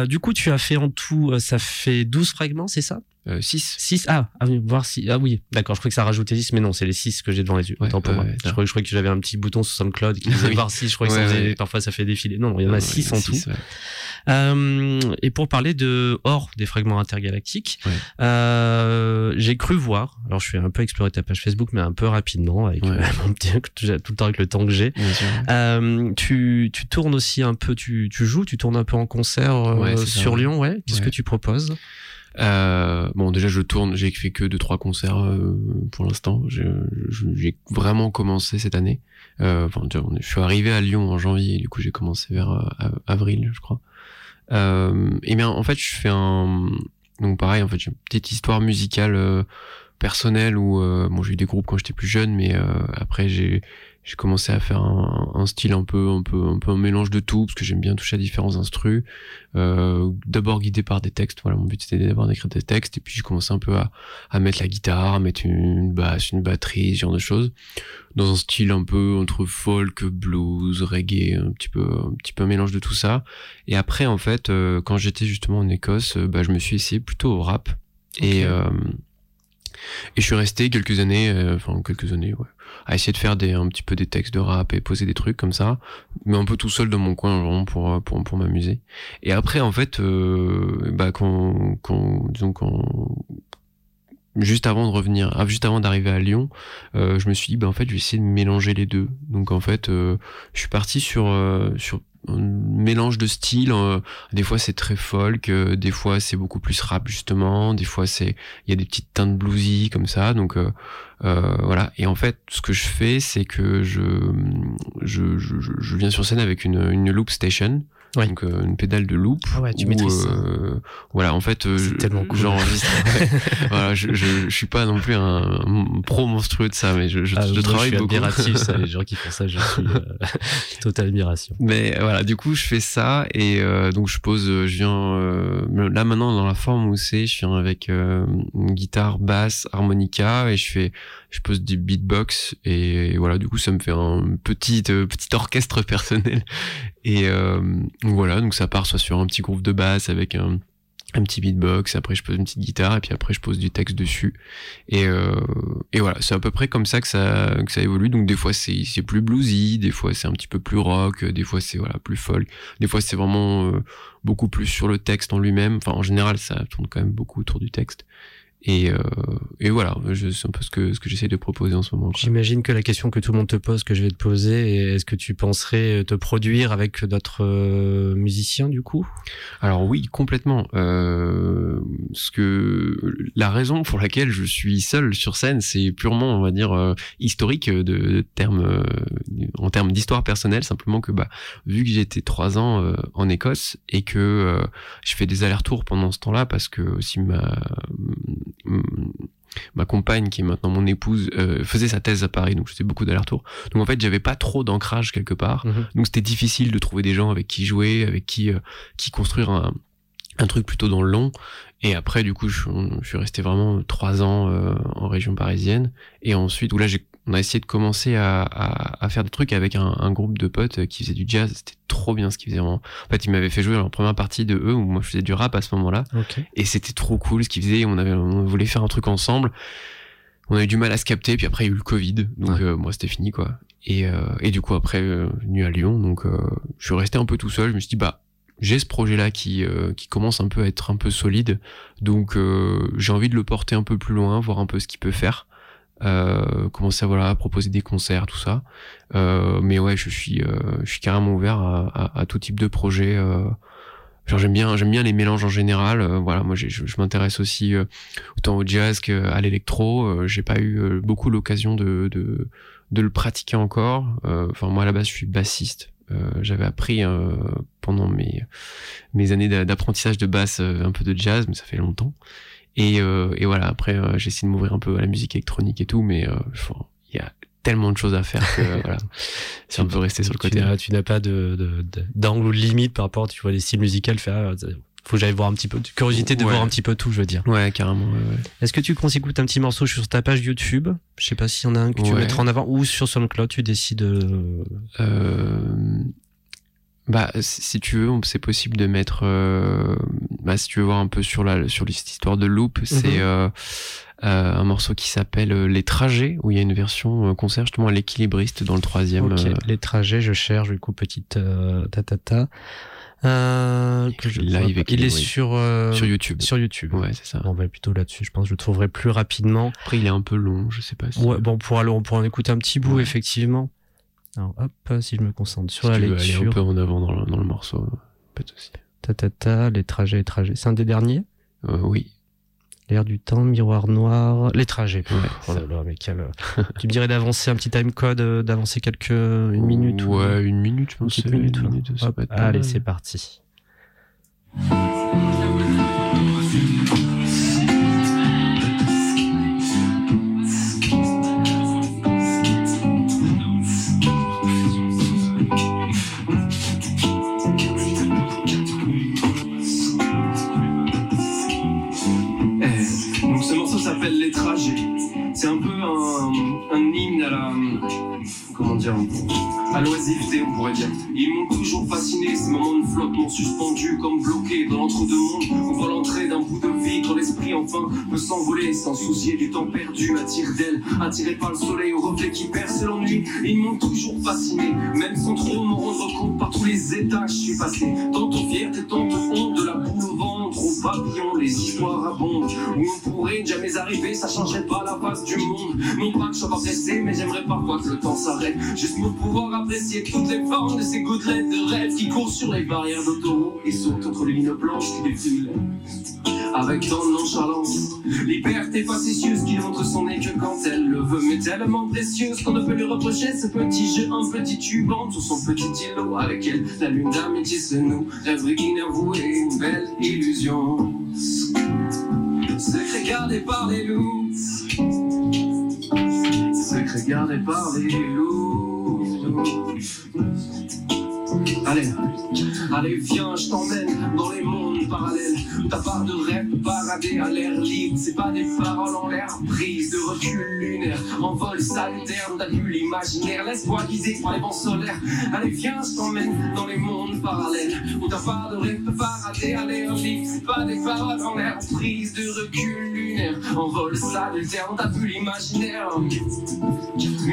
du coup, tu as fait en tout, euh, ça fait 12 fragments, c'est ça? Euh, 6. 6 Ah, ah oui, voir si. Ah oui, d'accord, je crois que ça rajoutait 10, mais non, c'est les 6 que j'ai devant les yeux. Ouais, Autant pour ouais, moi. ouais, je, crois, je crois que j'avais un petit bouton sur SoundCloud qui disait *laughs* Oui. voir 6, je crois que ça faisait- parfois ça fait défiler. Non, non, il y en a Ouais, 6 ouais, en tout. six, ouais. Euh, et pour parler de hors des fragments intergalactiques, euh, j'ai cru voir, alors je suis un peu exploré ta page Facebook, mais un peu rapidement, avec euh, *laughs* mon petit, tout le temps avec le temps que j'ai. Tu, tu tournes aussi un peu, tu, tu joues, tu tournes un peu en concert ça, sur. Lyon, ouais. Qu'est-ce que tu proposes? Euh, bon, déjà, je tourne. J'ai fait que deux trois concerts euh, pour l'instant. J'ai vraiment commencé cette année. Euh, Enfin, je suis arrivé à Lyon en janvier. Et du coup, j'ai commencé vers euh, av- avril, je crois. Euh, et bien, en fait, je fais un. Donc, pareil, en fait, j'ai une petite histoire musicale euh, personnelle où bon, j'ai eu des groupes quand j'étais plus jeune, mais après, j'ai j'ai commencé à faire un, un style un peu un peu un peu un mélange de tout parce que j'aime bien toucher à différents instrus. Euh, d'abord guidé par des textes. Voilà mon but c'était d'abord d'écrire des textes. Et puis j'ai commencé un peu à, à mettre la guitare à mettre une basse une batterie ce genre de choses. Dans un style un peu entre folk blues reggae un petit peu un petit peu un mélange de tout ça. Et après en fait euh, quand j'étais justement en Écosse euh, bah, je me suis essayé plutôt au rap. Et euh, et je suis resté quelques années, euh, enfin quelques années, ouais, à essayer de faire des un petit peu des textes de rap et poser des trucs comme ça, mais un peu tout seul dans mon coin vraiment pour euh, pour pour m'amuser. Et après en fait, euh, bah quand quand disons quand juste avant de revenir, ah, juste avant d'arriver à Lyon, euh, je me suis dit bah en fait je vais essayer de mélanger les deux. Donc en fait, euh, je suis parti sur euh, sur mélange de styles. euh, des fois c'est très folk, euh, des fois c'est beaucoup plus rap justement, des fois c'est il y a des petites teintes bluesy comme ça. Donc euh, voilà. Et en fait, ce que je fais, c'est que je je je- je viens sur scène avec une une loop station. Ouais. Donc euh, une pédale de loop. Ah ouais, tu où, maîtrises euh, voilà, en fait, euh, cool. j'enregistre. *laughs* voilà, je, je, je suis pas non plus un, un pro monstrueux de ça, mais je, je, Ah, je moi, travaille je suis beaucoup. admiratif, ça, les *laughs* gens qui font ça, je suis euh, *laughs* totale admiration. Mais voilà, du coup, je fais ça et euh, donc je pose, euh, je viens euh, là maintenant dans la forme où c'est, je viens avec euh, une guitare, basse, harmonica et je fais, je pose du beatbox et, voilà, du coup, ça me fait un petit euh, petit orchestre personnel et voilà, donc ça part soit sur un petit groupe de basse avec un un petit beatbox, après je pose une petite guitare et puis après je pose du texte dessus. Et euh, et voilà c'est à peu près comme ça que ça que ça évolue. Donc des fois c'est c'est plus bluesy des fois c'est un petit peu plus rock des fois c'est voilà plus folk. Des fois c'est vraiment euh, beaucoup plus sur le texte en lui-même. Enfin en général ça tourne quand même beaucoup autour du texte et euh, et voilà c'est un peu ce que ce que j'essaie de proposer en ce moment. J'imagine que la question que tout le monde te pose, que je vais te poser, est est-ce que tu penserais te produire avec d'autres euh, musiciens du coup? Alors oui, complètement. Euh, ce que la raison pour laquelle je suis seul sur scène, c'est purement, on va dire, euh, historique de, de termes, euh, en termes d'histoire personnelle. Simplement que, bah, vu que été trois ans euh, en Écosse et que euh, je fais des allers-retours pendant ce temps-là, parce que aussi ma ma compagne qui est maintenant mon épouse euh, faisait sa thèse à Paris donc je faisais beaucoup d'allers-retours donc en fait j'avais pas trop d'ancrage quelque part donc c'était difficile de trouver des gens avec qui jouer, avec qui euh, qui construire un, un truc plutôt dans le long. Et après, du coup, je, je suis resté vraiment trois ans euh, en région parisienne. Et ensuite, où là, j'ai, on a essayé de commencer à, à, à faire des trucs avec un, un groupe de potes qui faisait du jazz. C'était trop bien ce qu'ils faisaient. En fait, ils m'avaient fait jouer en première partie de eux où moi je faisais du rap à ce moment-là. Ok. Et c'était trop cool ce qu'ils faisaient. On avait, on voulait faire un truc ensemble. On a eu du mal à se capter. Puis après, il y a eu le Covid. Donc, Ouais. euh, moi, c'était fini, quoi. Et, euh, et du coup, après, euh, venu à Lyon. Donc, euh, je suis resté un peu tout seul. Je me suis dit, bah, j'ai ce projet-là qui, euh, qui commence un peu à être un peu solide. Donc euh, j'ai envie de le porter un peu plus loin, voir un peu ce qu'il peut faire. Euh, commencer à voilà à proposer des concerts tout ça. Euh, mais ouais je suis euh, je suis carrément ouvert à, à, à tout type de projet euh, genre j'aime bien j'aime bien les mélanges en général euh, voilà. Moi je, je m'intéresse aussi euh, autant au jazz qu'à l'électro j'ai pas eu beaucoup l'occasion de, de de le pratiquer encore. Enfin moi à la base je suis bassiste. J'avais appris pendant mes mes années d'apprentissage de basse un peu de jazz mais ça fait longtemps et, euh, et voilà, après, euh, j'ai essayé de m'ouvrir un peu à la musique électronique et tout, mais euh, il y a tellement de choses à faire que *laughs* voilà, si on peut rester sur le côté. Tu n'as pas de, d'angle ou de limite par rapport, tu vois, les styles musicaux, faire, faut que j'aille voir un petit peu, curiosité de voir un petit peu tout, je veux dire. Ouais, carrément. Ouais, ouais. Est-ce que tu qu'on s'écoute un petit morceau sur ta page YouTube? Je sais pas s'il y en a un que tu ouais. mettras en avant ou sur SoundCloud, tu décides. Euh, bah, si tu veux, c'est possible de mettre. Euh, bah, si tu veux voir un peu sur la sur cette histoire de loop, c'est mhm. euh, euh, un morceau qui s'appelle euh, Les Trajets, où il y a une version concert justement à l'équilibriste dans le troisième. Okay. Les Trajets, je cherche du coup petite ta ta ta. Euh, que je live il est sur sur YouTube. Sur YouTube. Ouais, c'est ça. On va plutôt là-dessus. Je pense que je le trouverai plus rapidement. Après, il est un peu long. Je sais pas. Si... Ouais, bon, pour aller, on pourra en écouter un petit bout, ouais. effectivement. Alors hop, si je me concentre sur si la tu lecture. Veux aller un peu en avant dans le, dans le morceau, pas de souci. Ta, ta, ta, les trajets, les trajets. C'est un des derniers? Euh, Oui. L'air du temps, miroir noir, les trajets. Ouais, oh là là, mais quel... tu me dirais d'avancer un petit time code, d'avancer quelques une minute Ouais, ou... une minute, je pense. Une minute, une minute Hop, allez, c'est parti. Ils m'ont toujours fasciné, ces moments de flottement suspendus, comme bloqués dans l'entre-deux-mondes. On voit l'entrée d'un bout de quand l'esprit enfin peut s'envoler sans soucier du temps perdu à tire d'aile, attiré par le soleil au reflet qui perce l'ennui. Ils m'ont toujours fasciné, même sans trop me rendre compte par tous les états que je suis passé. Ça changerait pas la face du monde. Pas que je pas pressé, mais j'aimerais parfois que le temps s'arrête. Juste pour pouvoir apprécier toutes les formes de ces gouttelettes de rêve qui courent sur les barrières d'autoroute et sautent entre les lignes blanches qui défilent. Avec tant de nonchalance, liberté facétieuse qui montre son nez que quand elle le veut, mais tellement précieuse qu'on ne peut lui reprocher ce petit jeu, un petit tuban sur son petit îlot avec elle. La lune d'amitié se noue, rêverie inavouée, une belle illusion. Secret gardé par les loups. Secret gardé par les loups. Allez, allez, viens, je t'emmène dans les mondes parallèles. Ta part de rêve parader à l'air libre. C'est pas des paroles en l'air prise de recul lunaire. En vol salutaire, t'as vu l'imaginaire. Laisse-toi guider par les vents solaires. Allez, viens, je t'emmène dans les mondes parallèles. Où ta part de rêve parader à l'air libre. C'est pas des paroles en l'air prise de recul lunaire. En vol salutaire, t'as vu l'imaginaire.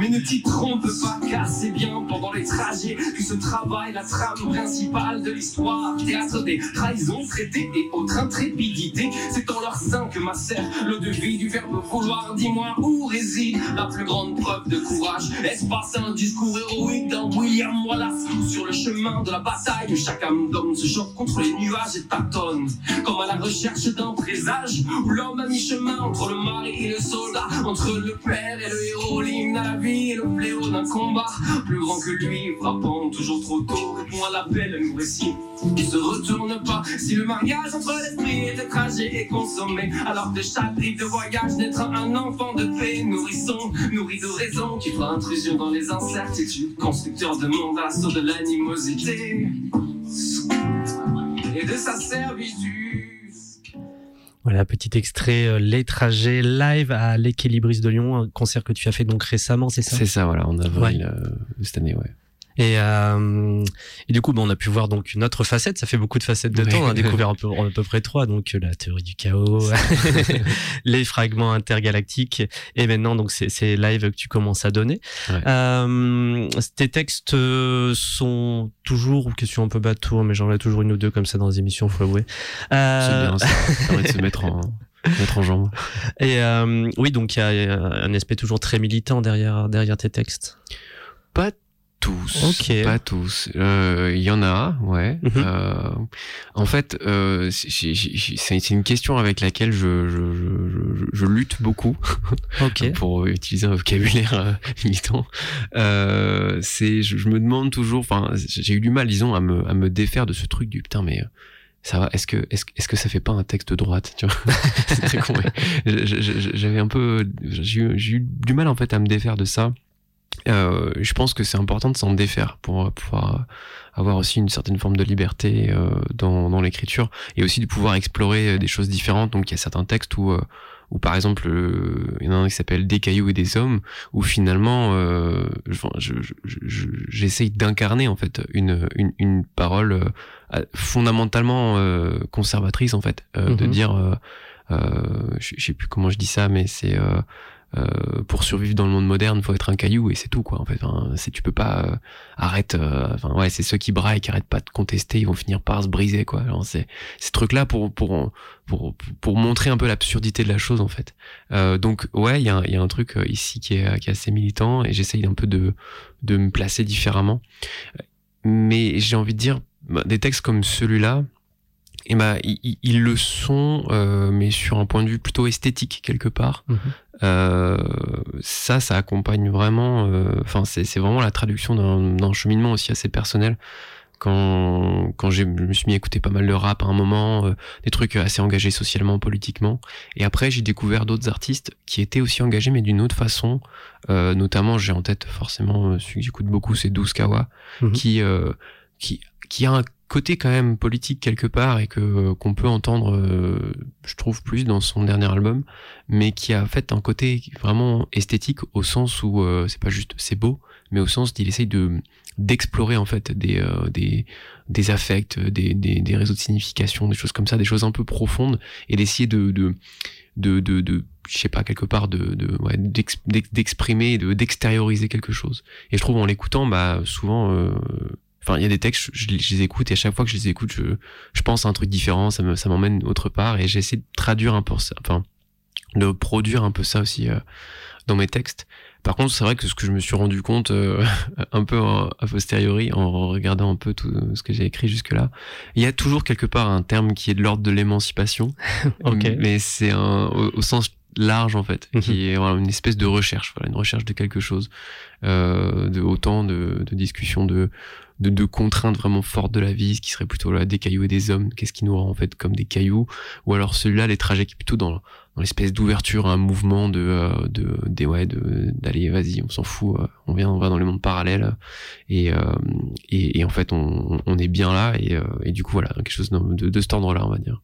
Mais ne t'y trompe pas, car c'est bien pendant les trajets que se travaille la trame principale de l'histoire. Théâtre des trahisons traitées et autres intrépidité. C'est en leur sein que macère l'eau de vie du verbe vouloir. Dis-moi où réside la plus grande preuve de courage? Est-ce pas un discours héroïque d'un William Wallace sur le chemin de la bataille? Où chaque âme d'homme se choque contre les nuages et tâtonne comme à la recherche d'un présage où l'homme a mi-chemin entre le mari et le soldat, entre le père et le héros, l'hymne à la vie et le fléau d'un combat plus grand que lui, frappant toujours trop tôt, répond à l'appel, un récit qui se retourne pas. Si le mariage entre l'esprit et le trajet est consommé, alors que chaque rive de voyage naîtra un enfant de paix, nourrisson, nourri de raison, qui fera intrusion dans les incertitudes, constructeur de monde à l'assaut de l'animosité et de sa servitude. Voilà, petit extrait euh, Les trajets live à l'équilibriste de Lyon, un concert que tu as fait donc récemment, c'est ça? C'est ça, voilà, en avril ouais. euh, cette année, ouais. Et, euh, et, du coup, bon, on a pu voir donc une autre facette. Ça fait beaucoup de facettes de temps. On a découvert un peu, *laughs* à peu près trois. Donc la théorie du chaos, *laughs* les fragments intergalactiques, et maintenant donc c'est live que tu commences à donner. Euh, tes textes sont toujours question un peu bateau, mais j'en ai toujours une ou deux comme ça dans les émissions, faut avouer. Euh... C'est bien, ça permet de se mettre en *laughs* mettre en jambe. Et euh, oui, donc il y a un aspect toujours très militant derrière derrière tes textes. Pas tous, pas tous. Il euh, y en a, ouais. Mhm. euh, en fait, euh, c'est une question avec laquelle je, je, je, je lutte beaucoup *laughs* pour utiliser un vocabulaire euh, militant. Euh, c'est, je, me demande toujours, enfin, j'ai eu du mal, disons, à me, à me défaire de ce truc du putain, mais ça va est-ce que est-ce, est-ce que ça fait pas un texte de droite tu vois? *laughs* C'est très con j'avais un peu j'ai eu du mal en fait à me défaire de ça euh, je pense que c'est important de s'en défaire pour pouvoir avoir aussi une certaine forme de liberté euh, dans, dans l'écriture et aussi de pouvoir explorer des choses différentes. Donc il y a certains textes où, euh, où par exemple, il y en a un qui s'appelle Des cailloux et des hommes, où finalement, euh, j'essaye d'incarner en fait une, une, une parole fondamentalement conservatrice en fait, de mm-hmm. dire, je sais plus comment je dis ça, mais c'est euh, pour survivre dans le monde moderne, faut être un caillou et c'est tout quoi. En fait, enfin, c'est tu peux pas euh, arrête. Euh, enfin ouais, c'est ceux qui braillent, qui arrêtent pas de contester, ils vont finir par se briser quoi. Alors c'est ces trucs là pour pour pour pour montrer un peu l'absurdité de la chose en fait. Euh, donc ouais, il y a, y a un truc ici qui est qui est assez militant et j'essaye un peu de de me placer différemment. Mais j'ai envie de dire bah, des textes comme celui-là et bah, ils, le sont, euh, mais sur un point de vue plutôt esthétique quelque part. Mhm. Euh, ça, ça accompagne vraiment. Euh, enfin, c'est vraiment la traduction d'un cheminement aussi assez personnel. Quand quand je me suis mis à écouter pas mal de rap à un moment, des trucs assez engagés socialement, politiquement. Et après, j'ai découvert d'autres artistes qui étaient aussi engagés, mais d'une autre façon. Notamment, j'ai en tête forcément celui que j'écoute beaucoup, c'est Douskawa, mhm. qui qui qui a un côté quand même politique quelque part et que euh, qu'on peut entendre euh, je trouve plus dans son dernier album mais qui a fait un côté vraiment esthétique au sens où euh, c'est pas juste c'est beau mais au sens qu'il essaye de d'explorer en fait des des des affects des, des, des réseaux de signification des choses comme ça des choses un peu profondes et d'essayer de de de, de, je sais pas quelque part de, de ouais, d'exprimer de d'extérioriser quelque chose. Et je trouve en l'écoutant bah souvent Enfin, il y a des textes, je, les écoute et à chaque fois que je les écoute, je, je pense à un truc différent, ça me, ça m'emmène autre part et j'essaie de traduire un peu ça, enfin, de produire un peu ça aussi euh, dans mes textes. Par contre, c'est vrai que ce que je me suis rendu compte euh, *laughs* un peu a posteriori en regardant un peu tout ce que j'ai écrit jusque-là, il y a toujours quelque part un terme qui est de l'ordre de l'émancipation, *laughs* okay. mais c'est un au, sens large en fait, qui mhm. est voilà, une espèce de recherche, voilà, une recherche de quelque chose, euh, de autant de, de discussions de de, contraintes vraiment fortes de la vie, ce qui serait plutôt là des cailloux et des hommes, qu'est-ce qui nous rend en fait comme des cailloux, ou alors celui-là, les trajets qui plutôt dans, dans l'espèce d'ouverture, un mouvement de, euh, de, des ouais, d'aller, vas-y, on s'en fout, euh, on vient, on va dans les mondes parallèles, et, euh, et, en fait, on, on est bien là, et, et du coup, voilà, quelque chose de, de cet ordre-là, on va dire.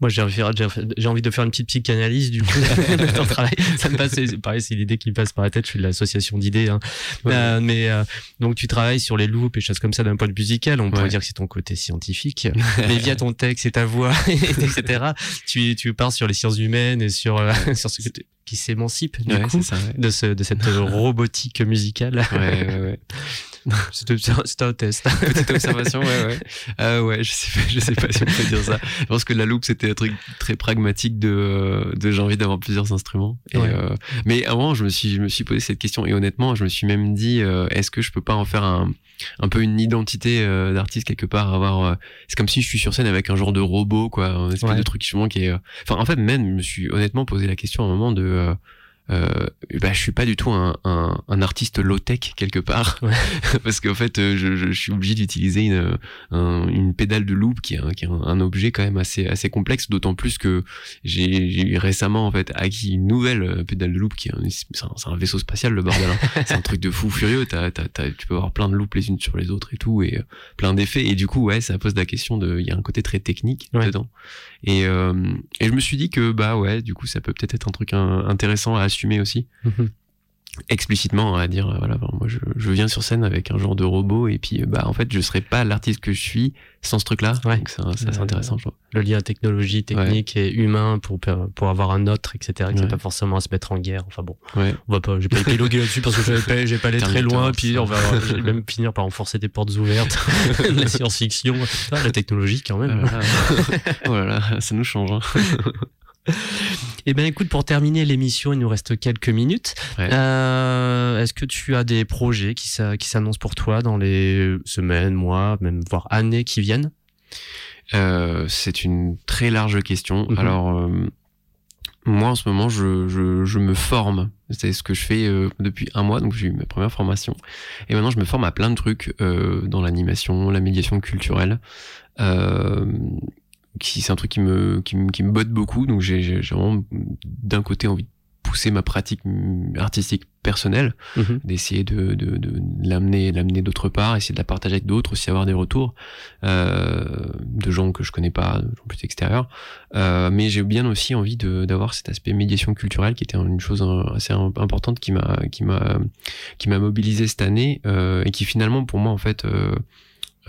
Moi, j'ai envie de faire une petite psychanalyse du coup *laughs* *laughs* de ton travail. Ça me passe, pareil, c'est l'idée qui me passe par la tête. Je suis de l'association d'idées, hein. euh, mais euh, donc tu travailles sur les loops et choses comme ça d'un point de vue musical. On pourrait dire que c'est ton côté scientifique, *laughs* mais via ton texte et ta voix, etc. Tu tu pars sur les sciences humaines et sur euh, sur ce qui s'émancipe du coup de ce de cette robotique musicale. Ouais, ouais, ouais. C'était un test. *laughs* Petite observation, ouais, ouais. Euh, *laughs* ouais, je sais, pas, je sais pas si on peut dire ça. Je pense que la loupe, c'était un truc très pragmatique de, de j'ai envie d'avoir plusieurs instruments. Et, euh, mais avant, je me suis, je me suis posé cette question et honnêtement, je me suis même dit, euh, est-ce que je peux pas en faire un, un peu une identité euh, d'artiste quelque part, avoir. Euh, c'est comme si je suis sur scène avec un genre de robot, quoi, un espèce de truc qui est. Enfin, en fait, même, je me suis honnêtement posé la question à un moment de euh, bah, je suis pas du tout un, un, un artiste low tech quelque part. *laughs* Parce qu'en fait euh, je, je, suis obligé d'utiliser une, une pédale de loop qui est, un, qui est un, objet quand même assez assez complexe d'autant plus que j'ai récemment en fait acquis une nouvelle euh, pédale de loop qui est un, c'est un, vaisseau spatial le bordel hein. *laughs* c'est un truc de fou furieux. T'as, t'as, tu peux avoir plein de loops les unes sur les autres et tout et euh, plein d'effets. Et du coup ouais ça pose la question de il y a un côté très technique dedans. Et, euh, et je me suis dit que bah ouais du coup ça peut peut-être être un truc intéressant à aussi. Mhm. explicitement à dire voilà moi je, je, viens sur scène avec un genre de robot et puis bah en fait je serais pas l'artiste que je suis sans ce truc là Ouais. donc c'est c'est assez intéressant je Le lien technologie, technique et humain pour, pour avoir un autre, etc. qui n'est Ouais. pas forcéément à se mettre en guerre. Enfin bon, ouais on va pas, j'ai pas épilogué là-dessus parce que j'avais pas, j'ai pas allé très loin. Puis ça. on va même finir par enforcer des portes ouvertes. *laughs* la science-fiction, la technologie quand même. Voilà. oh là là ça nous change hein. *laughs* Eh bien, écoute, pour terminer l'émission, il nous reste quelques minutes. Ouais. Euh, Est-ce que tu as des projets qui s'a- qui s'annoncent pour toi dans les semaines, mois, même voire années qui viennent? Euh, c'est une très large question. Mhm. Alors, euh, moi, en ce moment, je, je, je me forme. C'est ce que je fais depuis un mois. Donc, j'ai eu ma première formation. Et maintenant, je me forme à plein de trucs dans l'animation, la médiation culturelle. Euh, qui c'est un truc qui me qui me, qui me botte beaucoup. Donc, j'ai j'ai- vraiment d'un côté envie de pousser ma pratique mm, artistique personnelle Mhm. d'essayer de, de, de l'amener l'amener d'autre part essayer de la partager avec d'autres aussi avoir des retours euh, de gens que je connais pas de gens plus extérieurs euh, mais j'ai bien aussi envie de d'avoir cet aspect médiation culturelle qui était une chose euh, assez im- importante qui m'a qui m'a qui m'a mobilisé cette année euh, et qui finalement pour moi en fait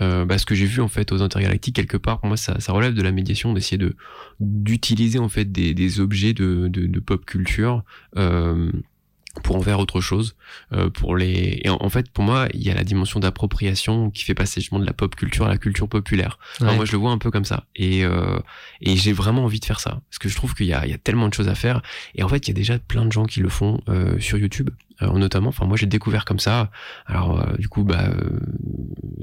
euh, bah, ce que j'ai vu en fait aux intergalactiques quelque part pour moi ça, ça relève de la médiation d'essayer de d'utiliser en fait des, des objets de, de, de pop culture euh, pour en faire autre chose euh, pour les et en, en fait pour moi il y a la dimension d'appropriation qui fait passer justement de la pop culture à la culture populaire. Alors, moi je le vois un peu comme ça. Et euh, et j'ai vraiment envie de faire ça. Parce que je trouve qu'il y a il y a tellement de choses à faire. Et en fait il y a déjà plein de gens qui le font euh, sur YouTube euh, notamment enfin moi j'ai découvert comme ça. Alors euh, du coup bah euh,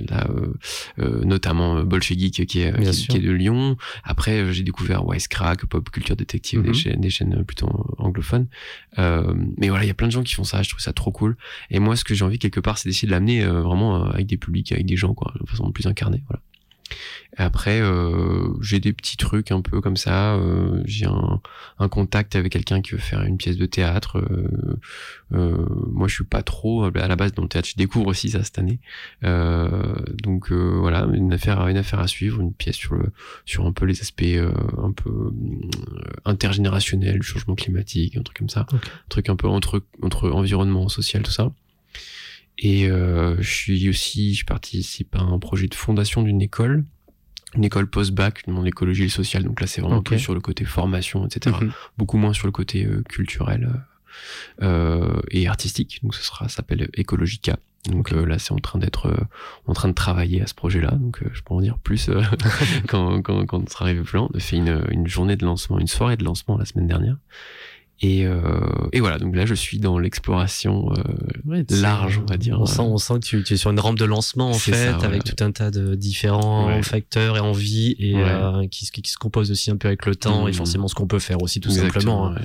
là euh, euh, notamment euh, Bolche Geek qui est qui, est de Lyon. Après j'ai découvert Wisecrack Pop Culture Detective Mhm. des chaînes des chaînes plutôt anglophones. Euh, mais voilà il y a plein de gens qui font ça je trouve ça trop cool. Et moi ce que j'ai envie quelque part c'est d'essayer de l'amener euh, vraiment avec des publics avec des gens quoi de façon plus incarnée voilà après, euh, j'ai des petits trucs un peu comme ça. euh, j'ai un, un contact avec quelqu'un qui veut faire une pièce de théâtre. euh, euh, moi, je suis pas trop à la base dans le théâtre. Je découvre aussi ça cette année. Euh, donc euh, voilà, une affaire, une affaire à suivre, une pièce sur le, sur un peu les aspects euh, un peu intergénérationnels, changement climatique, un truc comme ça, un truc un peu entre entre environnement social, tout ça. Et euh, je suis aussi, je participe à un projet de fondation d'une école, une école post-bac dans l'écologie et le social. Donc là, c'est vraiment Ok. plus sur le côté formation, etc. Mhm. Beaucoup moins sur le côté euh, culturel euh, euh, et artistique. Donc ce sera, ça s'appelle Ecologica. Donc euh, là, c'est en train d'être, en train de travailler à ce projet-là. Donc je peux en dire plus *laughs* quand, quand, quand on sera arrivé plus loin. On a fait une, une journée de lancement, une soirée de lancement la semaine dernière. Et, euh, et voilà, donc là je suis dans l'exploration euh, Ouais, large, on va dire. On sent, on sent que tu, tu es sur une rampe de lancement en fait, ça, ouais. avec tout un tas de différents Ouais. facteurs et envies et Ouais. euh, qui, se- qui se composent aussi un peu avec le temps et Mhm. forcément ce qu'on peut faire aussi tout Exactement, simplement. hein.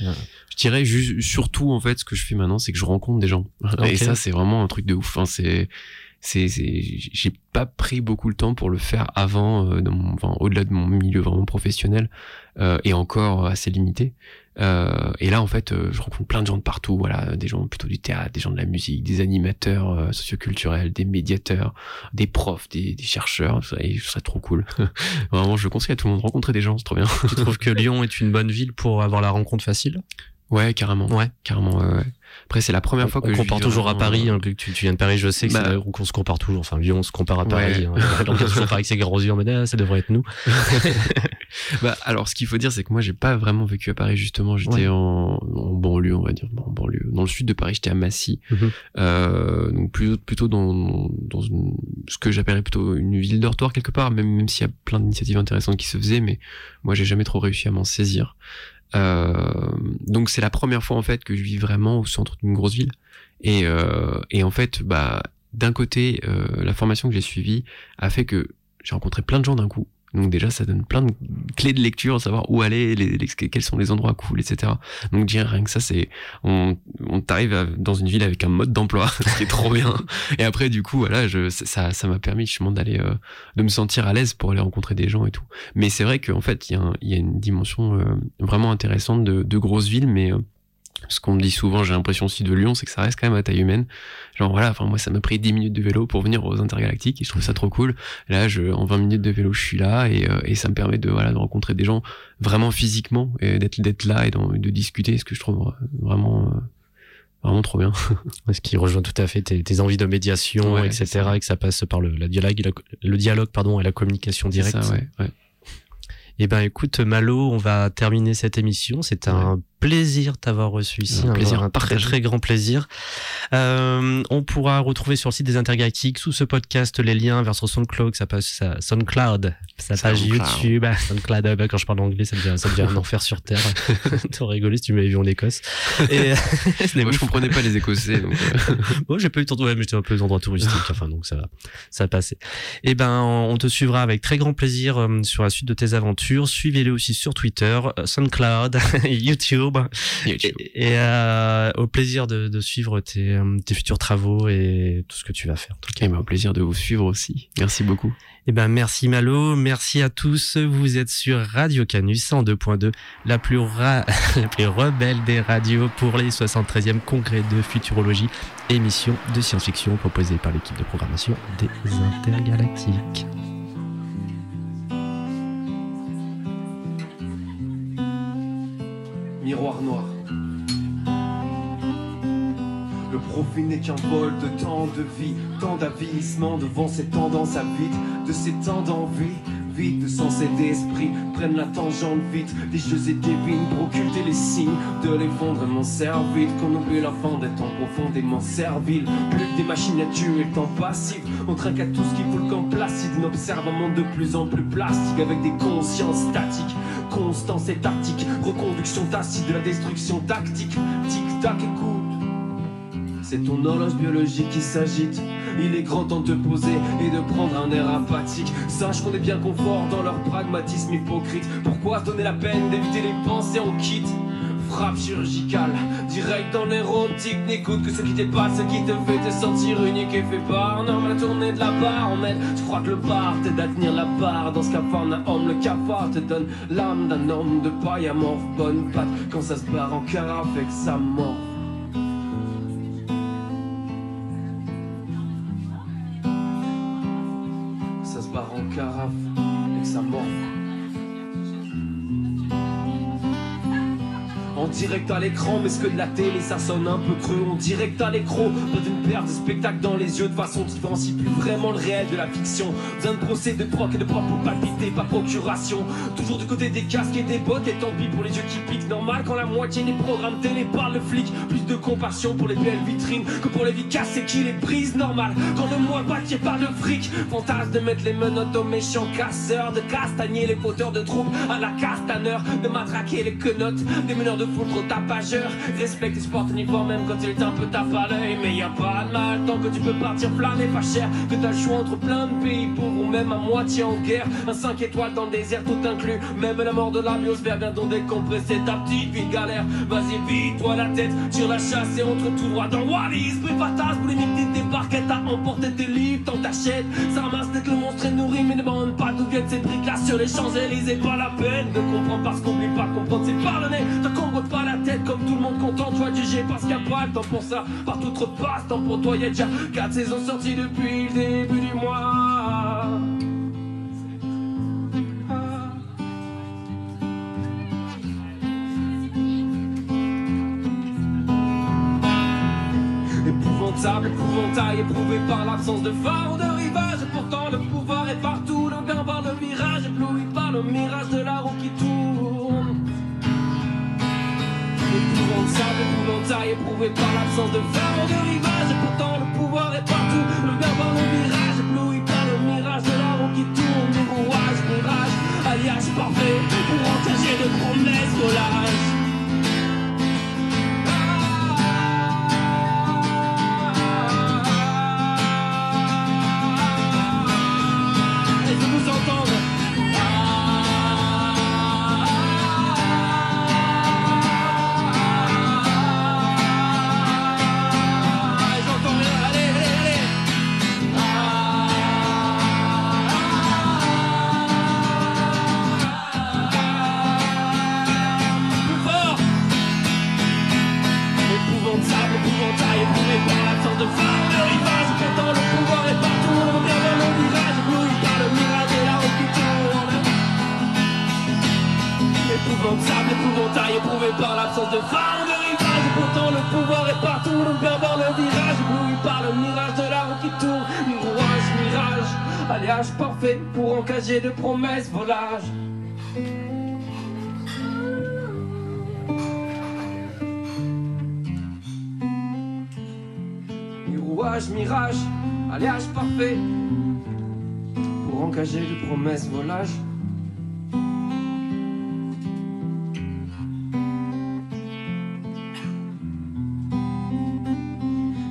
ouais. Ouais. Je dirais ju- surtout en fait ce que je fais maintenant, c'est que je rencontre des gens. Et ça, c'est vraiment un truc de ouf. Enfin, c'est c'est c'est j'ai pas pris beaucoup le temps pour le faire avant euh, dans mon, enfin, au-delà de mon milieu vraiment professionnel euh, et encore assez limité euh, et là en fait euh, je rencontre plein de gens de partout voilà des gens plutôt du théâtre des gens de la musique des animateurs euh, socioculturels des médiateurs des profs des, des chercheurs et je serais trop cool. *laughs* Vraiment je conseille à tout le monde de rencontrer des gens c'est trop bien. Tu trouves que *laughs* Lyon est une bonne ville pour avoir la rencontre facile? Ouais carrément Ouais. carrément ouais, ouais. après c'est la première fois que on je compare toujours à Paris, euh, hein, vu que tu, tu viens de Paris, je sais que Bah. c'est qu'on se compare toujours. Enfin, Lyon se compare à Paris. Ouais. hein. on toujours Paris avec ses grands yeux en mode ah, ça devrait être nous. *laughs* Bah, alors, ce qu'il faut dire, c'est que moi, j'ai pas vraiment vécu à Paris, justement. J'étais Ouais. en, en banlieue, on va dire. En banlieue. Dans le sud de Paris, j'étais à Massy. Mhm. Euh, donc, plutôt, plutôt dans, dans une, ce que j'appellerais plutôt une ville dortoir quelque part, même, même s'il y a plein d'initiatives intéressantes qui se faisaient, mais moi, j'ai jamais trop réussi à m'en saisir. Euh, donc, c'est la première fois, en fait, que je vis vraiment au centre d'une grosse ville. Et, euh, et en fait, bah, d'un côté, euh, la formation que j'ai suivie a fait que j'ai rencontré plein de gens d'un coup. Donc déjà, ça donne plein de clés de lecture, savoir où aller, quels sont les endroits cool, etc. Donc dire rien que ça, c'est on, on t'arrive dans une ville avec un mode d'emploi, *laughs* ce qui est trop bien. Et après, du coup, voilà, je, ça, ça m'a permis justement d'aller, euh, de me sentir à l'aise pour aller rencontrer des gens et tout. Mais c'est vrai qu'en fait, il y, a un- il y a une dimension euh, vraiment intéressante de, de grosses villes, mais euh, ce qu'on me dit souvent, j'ai l'impression aussi de Lyon, c'est que ça reste quand même à taille humaine. Genre voilà, enfin moi ça m'a pris 10 minutes de vélo pour venir aux intergalactiques et je trouve ça trop cool. Là, je, en 20 minutes de vélo, je suis là et, euh, et ça me permet de voilà de rencontrer des gens vraiment physiquement et d'être d'être là et de discuter, ce que je trouve vraiment euh, Vraiment trop bien. *laughs* Ce qui rejoint tout à fait tes, tes envies de médiation, Ouais, etc. Et que ça passe par le, la dialogue, la- le dialogue pardon, et la communication directe. Ça, ouais, ouais. Eh ben, écoute, Malo, on va terminer cette émission. C'est un plaisir de t'avoir reçu ici. Un plaisir un très, très grand plaisir. Euh, on pourra retrouver sur le site des Intergalactiques, sous ce podcast, les liens vers son SoundCloud, sa SoundCloud, sa page SoundCloud. YouTube, *laughs* SoundCloud. ah, bah, quand je parle anglais, ça devient, ça devient un enfer sur terre. *laughs* T'aurais rigolé si tu m'avais vu en Écosse. Et, *laughs* c'est Moi, je comprenais pas les Écossais, donc euh, Bon, j'ai pas eu tant de ouais, mais j'étais un peu aux endroits touristiques, enfin, donc ça va, ça a passé. Et ben, on te suivra avec très grand plaisir euh, sur la suite de tes aventures. Suivez-les aussi sur Twitter, euh, SoundCloud, YouTube, YouTube. et, et, euh, au plaisir de, de suivre tes, tes futurs travaux et tout ce que tu vas faire. En tout cas. Et ben, au plaisir de vous suivre aussi. Merci beaucoup. Et ben, merci Malo, merci à tous. Vous êtes sur Radio Canus 102.2, la plus ra- *laughs* la plus rebelle des radios pour les 73e congrès de futurologie, émission de science-fiction proposée par l'équipe de programmation des Intergalactiques. Miroir noir. Le profil n'est qu'un vol de temps de vie, tant d'avilissement devant ces tendances à vide, de ces temps d'envie, vide de sens et d'esprit, prennent la tangente vite, des jeux et des pour occulter les signes de l'effondrement servile, qu'on oublie la fin des temps profondément serviles, plus que des machines à tuer le temps passif, on trinque à tout ce qui fout le camp placide, on observe un monde de plus en plus plastique avec des consciences statiques, constance et tactique, reconduction tacite de la destruction tactique, tic-tac écoute. C'est ton horloge biologique qui s'agite. Il est grand temps de te poser et de prendre un air apathique. Sache qu'on est bien confort dans leur pragmatisme hypocrite. Pourquoi donner la peine d'éviter les pensées en kit? Frappe chirurgicale, direct dans l'érotique. N'écoute que ce qui dépasse, ce qui te fait te sentir unique et fait part. Non, la tournée de la barre en aide. Tu crois le bar t'aide à tenir la barre dans ce cafard d'un homme. Le cafard te donne l'âme d'un homme de paille amorphe. Bonne patte quand ça se barre en carafe et que ça se En direct à l'écran, mais ce que de la télé ça sonne un peu creux. En direct à l'écran, pas d'une paire de spectacles dans les yeux de façon différencie plus vraiment le réel de la fiction. Besoin de procès, de proc et de proc pour palpiter, pas procuration. Toujours du côté des casques et des bottes, et tant pis pour les yeux qui piquent. Normal quand la moitié des programmes télé parle le flic. Plus de compassion pour les belles vitrines que pour les vies cassées qui les brisent. Normal quand le mois bâti par le fric. Fantasme de mettre les menottes aux méchants casseurs, de castagner les fauteurs de troubles à la castaneur, de matraquer les quenottes, des meneurs de foule trop tapageurs. Respecte les sports uniformes même quand il est un peu tape à. Mais y a pas de mal tant que tu peux partir flâner pas cher. Que t'as le choix entre plein de pays pauvres ou même à moitié en guerre. Un 5 étoiles dans le désert tout inclus. Même la mort de la biosphère vient donc décompresser ta petite vie galère. Vas-y vite, toi la tête, tire la chasse et entre tout droit dans Wallis. Bruit fatas, boulimique des débarquettes à emporter tes livres, t'en t'achètes. Ça ramasse que le monstre est nourri, mais demande pas d'où viennent ces briques sur les Champs-Élysées. Pas la peine de comprendre parce qu'on oublie pas comprendre, c'est par le nez. Pas la tête comme tout le monde content, toi juger parce qu'il y a pas le temps pour ça. Partout te repasse, temps pour toi, y a déjà 4 saisons sorties depuis le début du mois. Épouvantable, épouvantail, éprouvé par l'absence de phare ou de rivage. Pourtant le pouvoir est partout, le bien par le virage, ébloui par le mirage de la roue qui tourne. Épouvantable, épouvantail, éprouvé par l'absence de phare de rivage. Et pourtant le pouvoir est partout, le par le virage, ébloui par le mirage de la roue qui tourne. Des rouages, mirages, alliage parfait pour engager de promesses volages. Et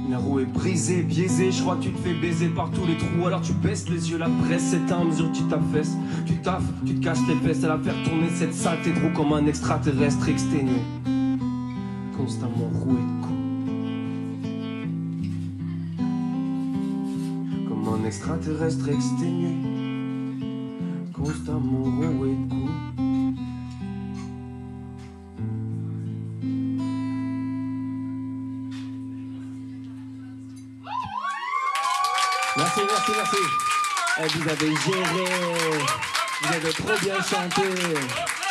La roue est brisée, biaisée, je crois que tu te fais baiser par tous les trous. Alors tu baisses les yeux, la presse s'éteint à mesure que tu t'affaisses. Tu taffes, tu te casses les fesses à la faire tourner cette saleté de roue comme un extraterrestre exténué. Constamment roué de coups. Comme un extraterrestre exténué Vous avez trop bien chanté.